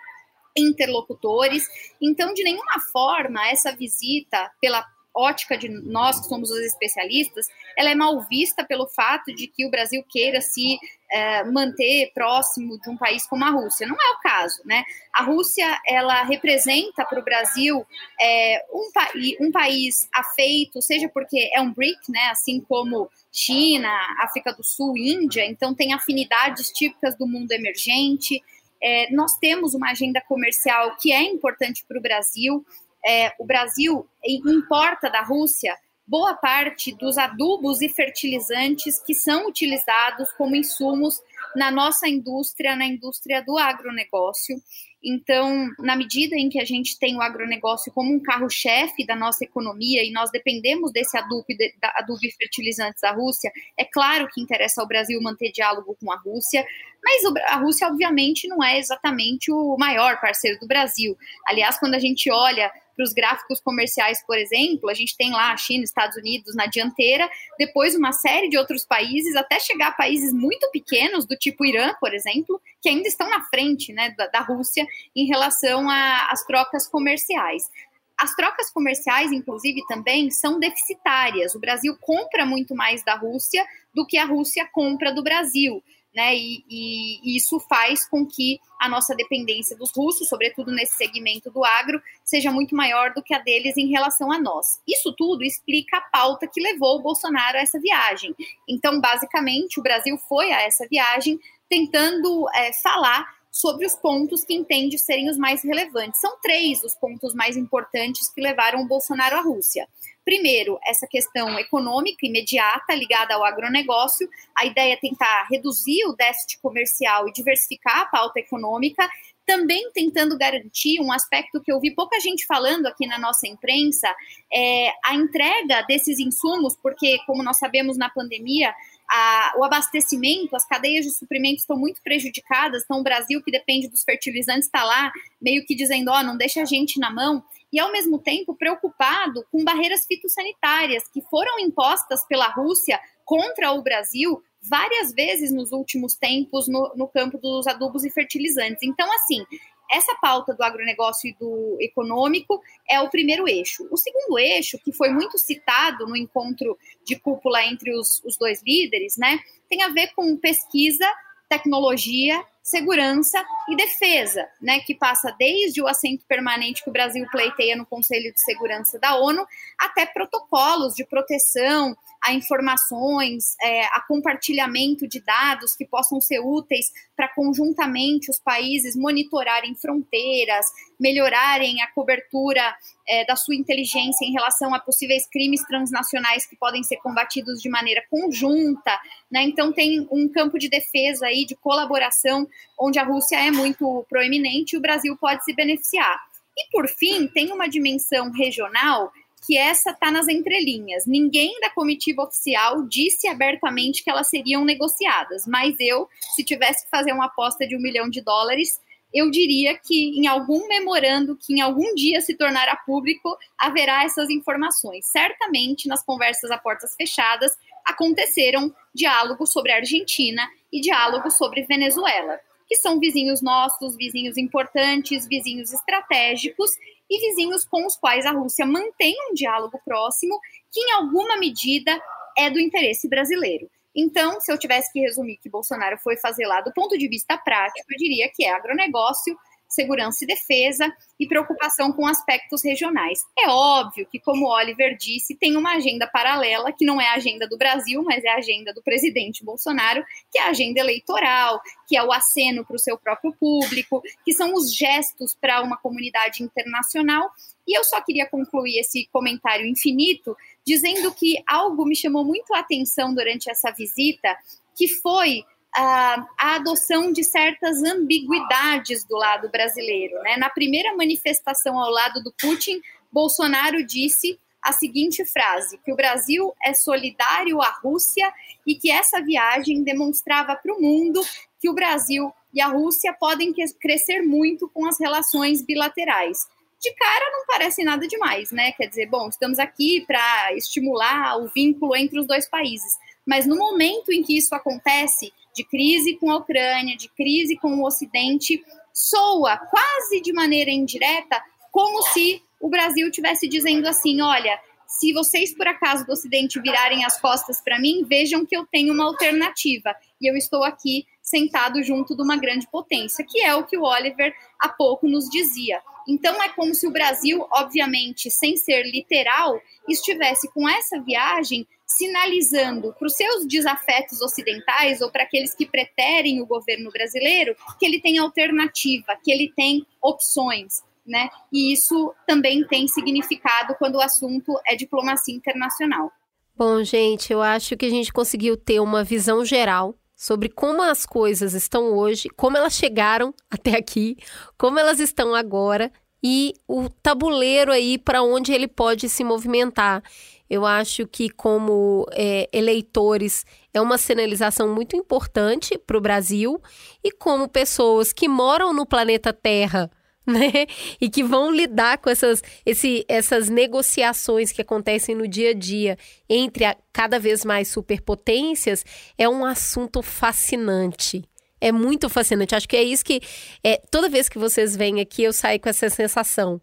interlocutores. Então, de nenhuma forma, essa visita, pela ótica de nós que somos os especialistas, ela é mal vista pelo fato de que o Brasil queira se é, manter próximo de um país como a Rússia. Não é o caso, né? A Rússia, ela representa para o Brasil é, um, pa um país afeito, seja porque é um BRIC, né? Assim como China, África do Sul, Índia, então tem afinidades típicas do mundo emergente, é, nós temos uma agenda comercial que é importante para o Brasil. É, o Brasil importa da Rússia boa parte dos adubos e fertilizantes que são utilizados como insumos na nossa indústria, na indústria do agronegócio. Então, na medida em que a gente tem o agronegócio como um carro-chefe da nossa economia e nós dependemos desse adubo, de, adubo e fertilizantes da Rússia, é claro que interessa ao Brasil manter diálogo com a Rússia, mas a Rússia, obviamente, não é exatamente o maior parceiro do Brasil. Aliás, quando a gente olha para os gráficos comerciais, por exemplo, a gente tem lá a China, Estados Unidos na dianteira, depois uma série de outros países, até chegar a países muito pequenos, do tipo Irã, por exemplo, que ainda estão na frente né, da, da Rússia em relação às trocas comerciais. As trocas comerciais, inclusive, também são deficitárias. O Brasil compra muito mais da Rússia do que a Rússia compra do Brasil né? E, e, isso faz com que a nossa dependência dos russos, sobretudo nesse segmento do agro, seja muito maior do que a deles em relação a nós. Isso tudo explica a pauta que levou o Bolsonaro a essa viagem. Então, basicamente, o Brasil foi a essa viagem tentando é, falar sobre os pontos que entende serem os mais relevantes. São três os pontos mais importantes que levaram o Bolsonaro à Rússia. Primeiro, essa questão econômica imediata ligada ao agronegócio, a ideia é tentar reduzir o déficit comercial e diversificar a pauta econômica, também tentando garantir um aspecto que eu vi pouca gente falando aqui na nossa imprensa, é a entrega desses insumos, porque, como nós sabemos na pandemia, a, o abastecimento, as cadeias de suprimentos estão muito prejudicadas, então o Brasil, que depende dos fertilizantes, está lá meio que dizendo, ó, oh, não deixa a gente na mão, e ao mesmo tempo preocupado com barreiras fitossanitárias que foram impostas pela Rússia contra o Brasil várias vezes nos últimos tempos no, no campo dos adubos e fertilizantes. Então, assim, essa pauta do agronegócio e do econômico é o primeiro eixo. O segundo eixo, que foi muito citado no encontro de cúpula entre os, os dois líderes, né, tem a ver com pesquisa, tecnologia, segurança e defesa, né, que passa desde o assento permanente que o Brasil pleiteia no Conselho de Segurança da ONU até protocolos de proteção a informações, é, a compartilhamento de dados que possam ser úteis para conjuntamente os países monitorarem fronteiras, melhorarem a cobertura é, da sua inteligência em relação a possíveis crimes transnacionais que podem ser combatidos de maneira conjunta. Né? Então, tem um campo de defesa aí, de colaboração, onde a Rússia é muito proeminente e o Brasil pode se beneficiar. E, por fim, tem uma dimensão regional que essa está nas entrelinhas. Ninguém da comitiva oficial disse abertamente que elas seriam negociadas, mas eu, se tivesse que fazer uma aposta de um milhão de dólares, eu diria que em algum memorando que em algum dia se tornará público, haverá essas informações. Certamente, nas conversas a portas fechadas, aconteceram diálogos sobre a Argentina e diálogos sobre Venezuela, que são vizinhos nossos, vizinhos importantes, vizinhos estratégicos e vizinhos com os quais a Rússia mantém um diálogo próximo, que em alguma medida é do interesse brasileiro. Então, se eu tivesse que resumir que Bolsonaro foi fazer lá do ponto de vista prático, eu diria que é agronegócio, segurança e defesa e preocupação com aspectos regionais. É óbvio que, como Oliver disse, tem uma agenda paralela, que não é a agenda do Brasil, mas é a agenda do presidente Bolsonaro, que é a agenda eleitoral, que é o aceno para o seu próprio público, que são os gestos para uma comunidade internacional. E eu só queria concluir esse comentário infinito dizendo que algo me chamou muito a atenção durante essa visita, que foi a, adoção de certas ambiguidades do lado brasileiro. Né? Na primeira manifestação ao lado do Putin, Bolsonaro disse a seguinte frase: que o Brasil é solidário à Rússia e que essa viagem demonstrava para o mundo que o Brasil e a Rússia podem crescer muito com as relações bilaterais. De cara não parece nada demais, né? Quer dizer, bom, estamos aqui para estimular o vínculo entre os dois países. Mas no momento em que isso acontece, de crise com a Ucrânia, de crise com o Ocidente, soa quase de maneira indireta como se o Brasil tivesse dizendo assim: olha, se vocês por acaso do Ocidente virarem as costas para mim, vejam que eu tenho uma alternativa. E eu estou aqui sentado junto de uma grande potência, que é o que o Oliver há pouco nos dizia. Então é como se o Brasil, obviamente, sem ser literal, estivesse com essa viagem sinalizando para os seus desafetos ocidentais ou para aqueles que preterem o governo brasileiro que ele tem alternativa, que ele tem opções. Né? E isso também tem significado quando o assunto é diplomacia internacional. Bom, gente, eu acho que a gente conseguiu ter uma visão geral sobre como as coisas estão hoje, como elas chegaram (laughs) até aqui, como elas estão agora e o tabuleiro aí para onde ele pode se movimentar. Eu acho que, como é, eleitores, é uma sinalização muito importante para o Brasil e, como pessoas que moram no planeta Terra. (laughs) Né? E que vão lidar com essas, esse, essas negociações que acontecem no dia a dia entre a, cada vez mais superpotências, é um assunto fascinante. É muito fascinante. Acho que é isso que. É, toda vez que vocês vêm aqui, eu saio com essa sensação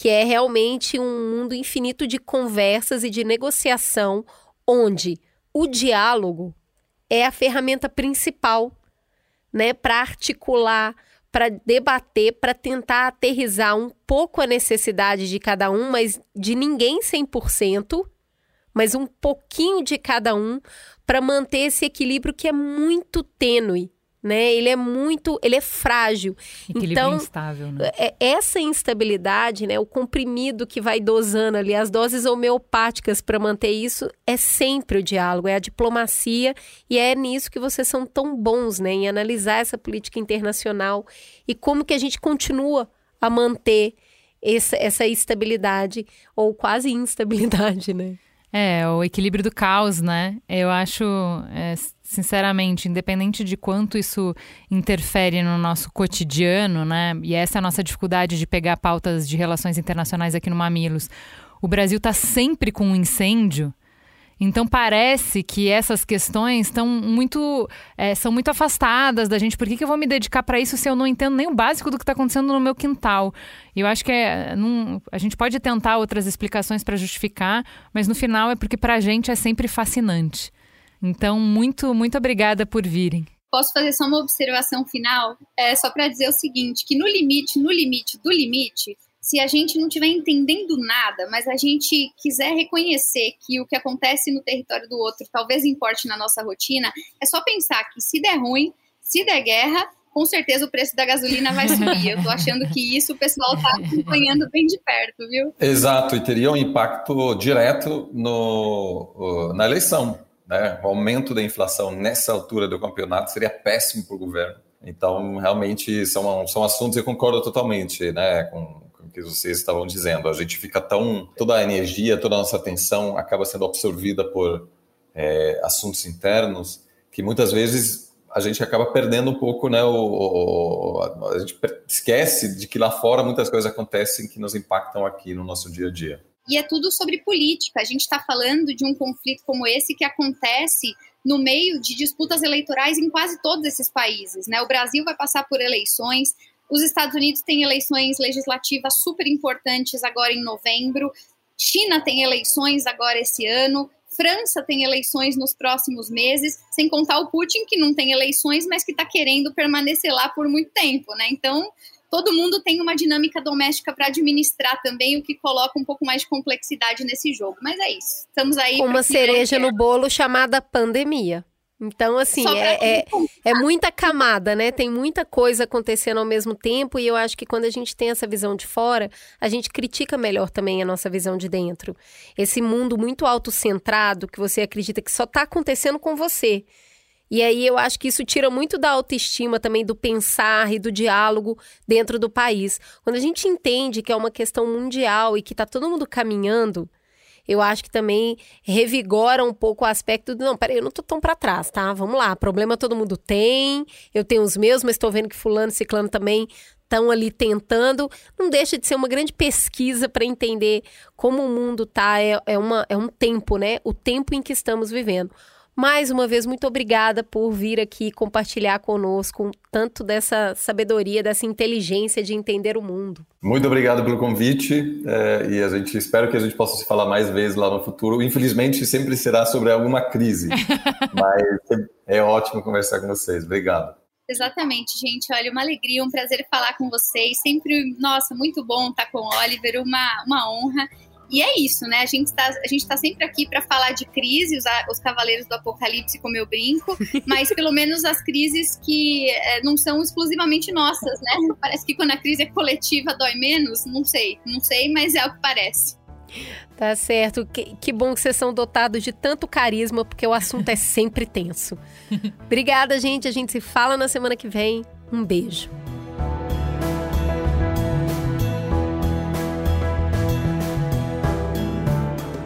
que é realmente um mundo infinito de conversas e de negociação, onde o diálogo é a ferramenta principal, né, para articular, para debater, para tentar aterrizar um pouco a necessidade de cada um, mas de ninguém 100%, mas um pouquinho de cada um, para manter esse equilíbrio que é muito tênue né? Ele é muito, ele é frágil. Equilíbrio então, instável, né? É, essa instabilidade, né, o comprimido que vai dosando ali, as doses homeopáticas para manter isso, é sempre o diálogo, é a diplomacia e é nisso que vocês são tão bons, né, em analisar essa política internacional e como que a gente continua a manter essa, essa estabilidade ou quase instabilidade, né? É, o equilíbrio do caos, né? Eu acho, é, sinceramente, independente de quanto isso interfere no nosso cotidiano, né? E essa é a nossa dificuldade de pegar pautas de relações internacionais aqui no Mamilos. O Brasil está sempre com um incêndio então parece que essas questões estão muito é, são muito afastadas da gente. Por que, que eu vou me dedicar para isso se eu não entendo nem o básico do que está acontecendo no meu quintal? Eu acho que é, não, a gente pode tentar outras explicações para justificar, mas no final é porque para a gente é sempre fascinante. Então muito muito obrigada por virem. Posso fazer só uma observação final, é, só para dizer o seguinte, que no limite, no limite do limite, se a gente não estiver entendendo nada, mas a gente quiser reconhecer que o que acontece no território do outro talvez importe na nossa rotina, é só pensar que se der ruim, se der guerra, com certeza o preço da gasolina vai subir. Eu tô achando que isso o pessoal tá acompanhando bem de perto, viu? Exato, e teria um impacto direto no, na eleição. Né? O aumento da inflação nessa altura do campeonato seria péssimo para o governo. Então, realmente, são, são assuntos, eu concordo totalmente né, com, que vocês estavam dizendo. A gente fica tão. toda a energia, toda a nossa atenção acaba sendo absorvida por é, assuntos internos que muitas vezes a gente acaba perdendo um pouco, né? O, o, a gente esquece de que lá fora muitas coisas acontecem que nos impactam aqui no nosso dia a dia. E é tudo sobre política. A gente está falando de um conflito como esse que acontece no meio de disputas eleitorais em quase todos esses países. Né? O Brasil vai passar por eleições, os Estados Unidos têm eleições legislativas super importantes agora em novembro. China tem eleições agora esse ano. França tem eleições nos próximos meses, sem contar o Putin, que não tem eleições, mas que está querendo permanecer lá por muito tempo, né? Então, todo mundo tem uma dinâmica doméstica para administrar também, o que coloca um pouco mais de complexidade nesse jogo. Mas é isso. Estamos aí. Com uma cereja no bolo chamada pandemia. Então, assim, é, é, é, muita camada, né? Tem muita coisa acontecendo ao mesmo tempo, e eu acho que quando a gente tem essa visão de fora, a gente critica melhor também a nossa visão de dentro. Esse mundo muito autocentrado que você acredita que só está acontecendo com você. E aí eu acho que isso tira muito da autoestima também do pensar e do diálogo dentro do país. Quando a gente entende que é uma questão mundial e que está todo mundo caminhando eu acho que também revigora um pouco o aspecto do, não, peraí, eu não tô tão para trás, tá? Vamos lá, problema todo mundo tem, eu tenho os meus, mas estou vendo que fulano e ciclano também estão ali tentando. Não deixa de ser uma grande pesquisa para entender como o mundo tá, é, é, uma, é um tempo, né? O tempo em que estamos vivendo. Mais uma vez, muito obrigada por vir aqui compartilhar conosco tanto dessa sabedoria, dessa inteligência de entender o mundo. Muito obrigado pelo convite é, e a gente espero que a gente possa se falar mais vezes lá no futuro. Infelizmente, sempre será sobre alguma crise, (laughs) mas é ótimo conversar com vocês. Obrigado. Exatamente, gente. Olha, uma alegria, um prazer falar com vocês. Sempre, nossa, muito bom estar com o Oliver, uma, uma honra. E é isso, né? A gente está a gente tá sempre aqui para falar de crise, os, os cavaleiros do apocalipse, como eu brinco, (laughs) mas pelo menos as crises que é, não são exclusivamente nossas, né? Parece que quando a crise é coletiva dói menos, não sei, não sei, mas é o que parece. Tá certo. Que, que bom que vocês são dotados de tanto carisma, porque o assunto é sempre tenso. (laughs) Obrigada, gente. A gente se fala na semana que vem. Um beijo.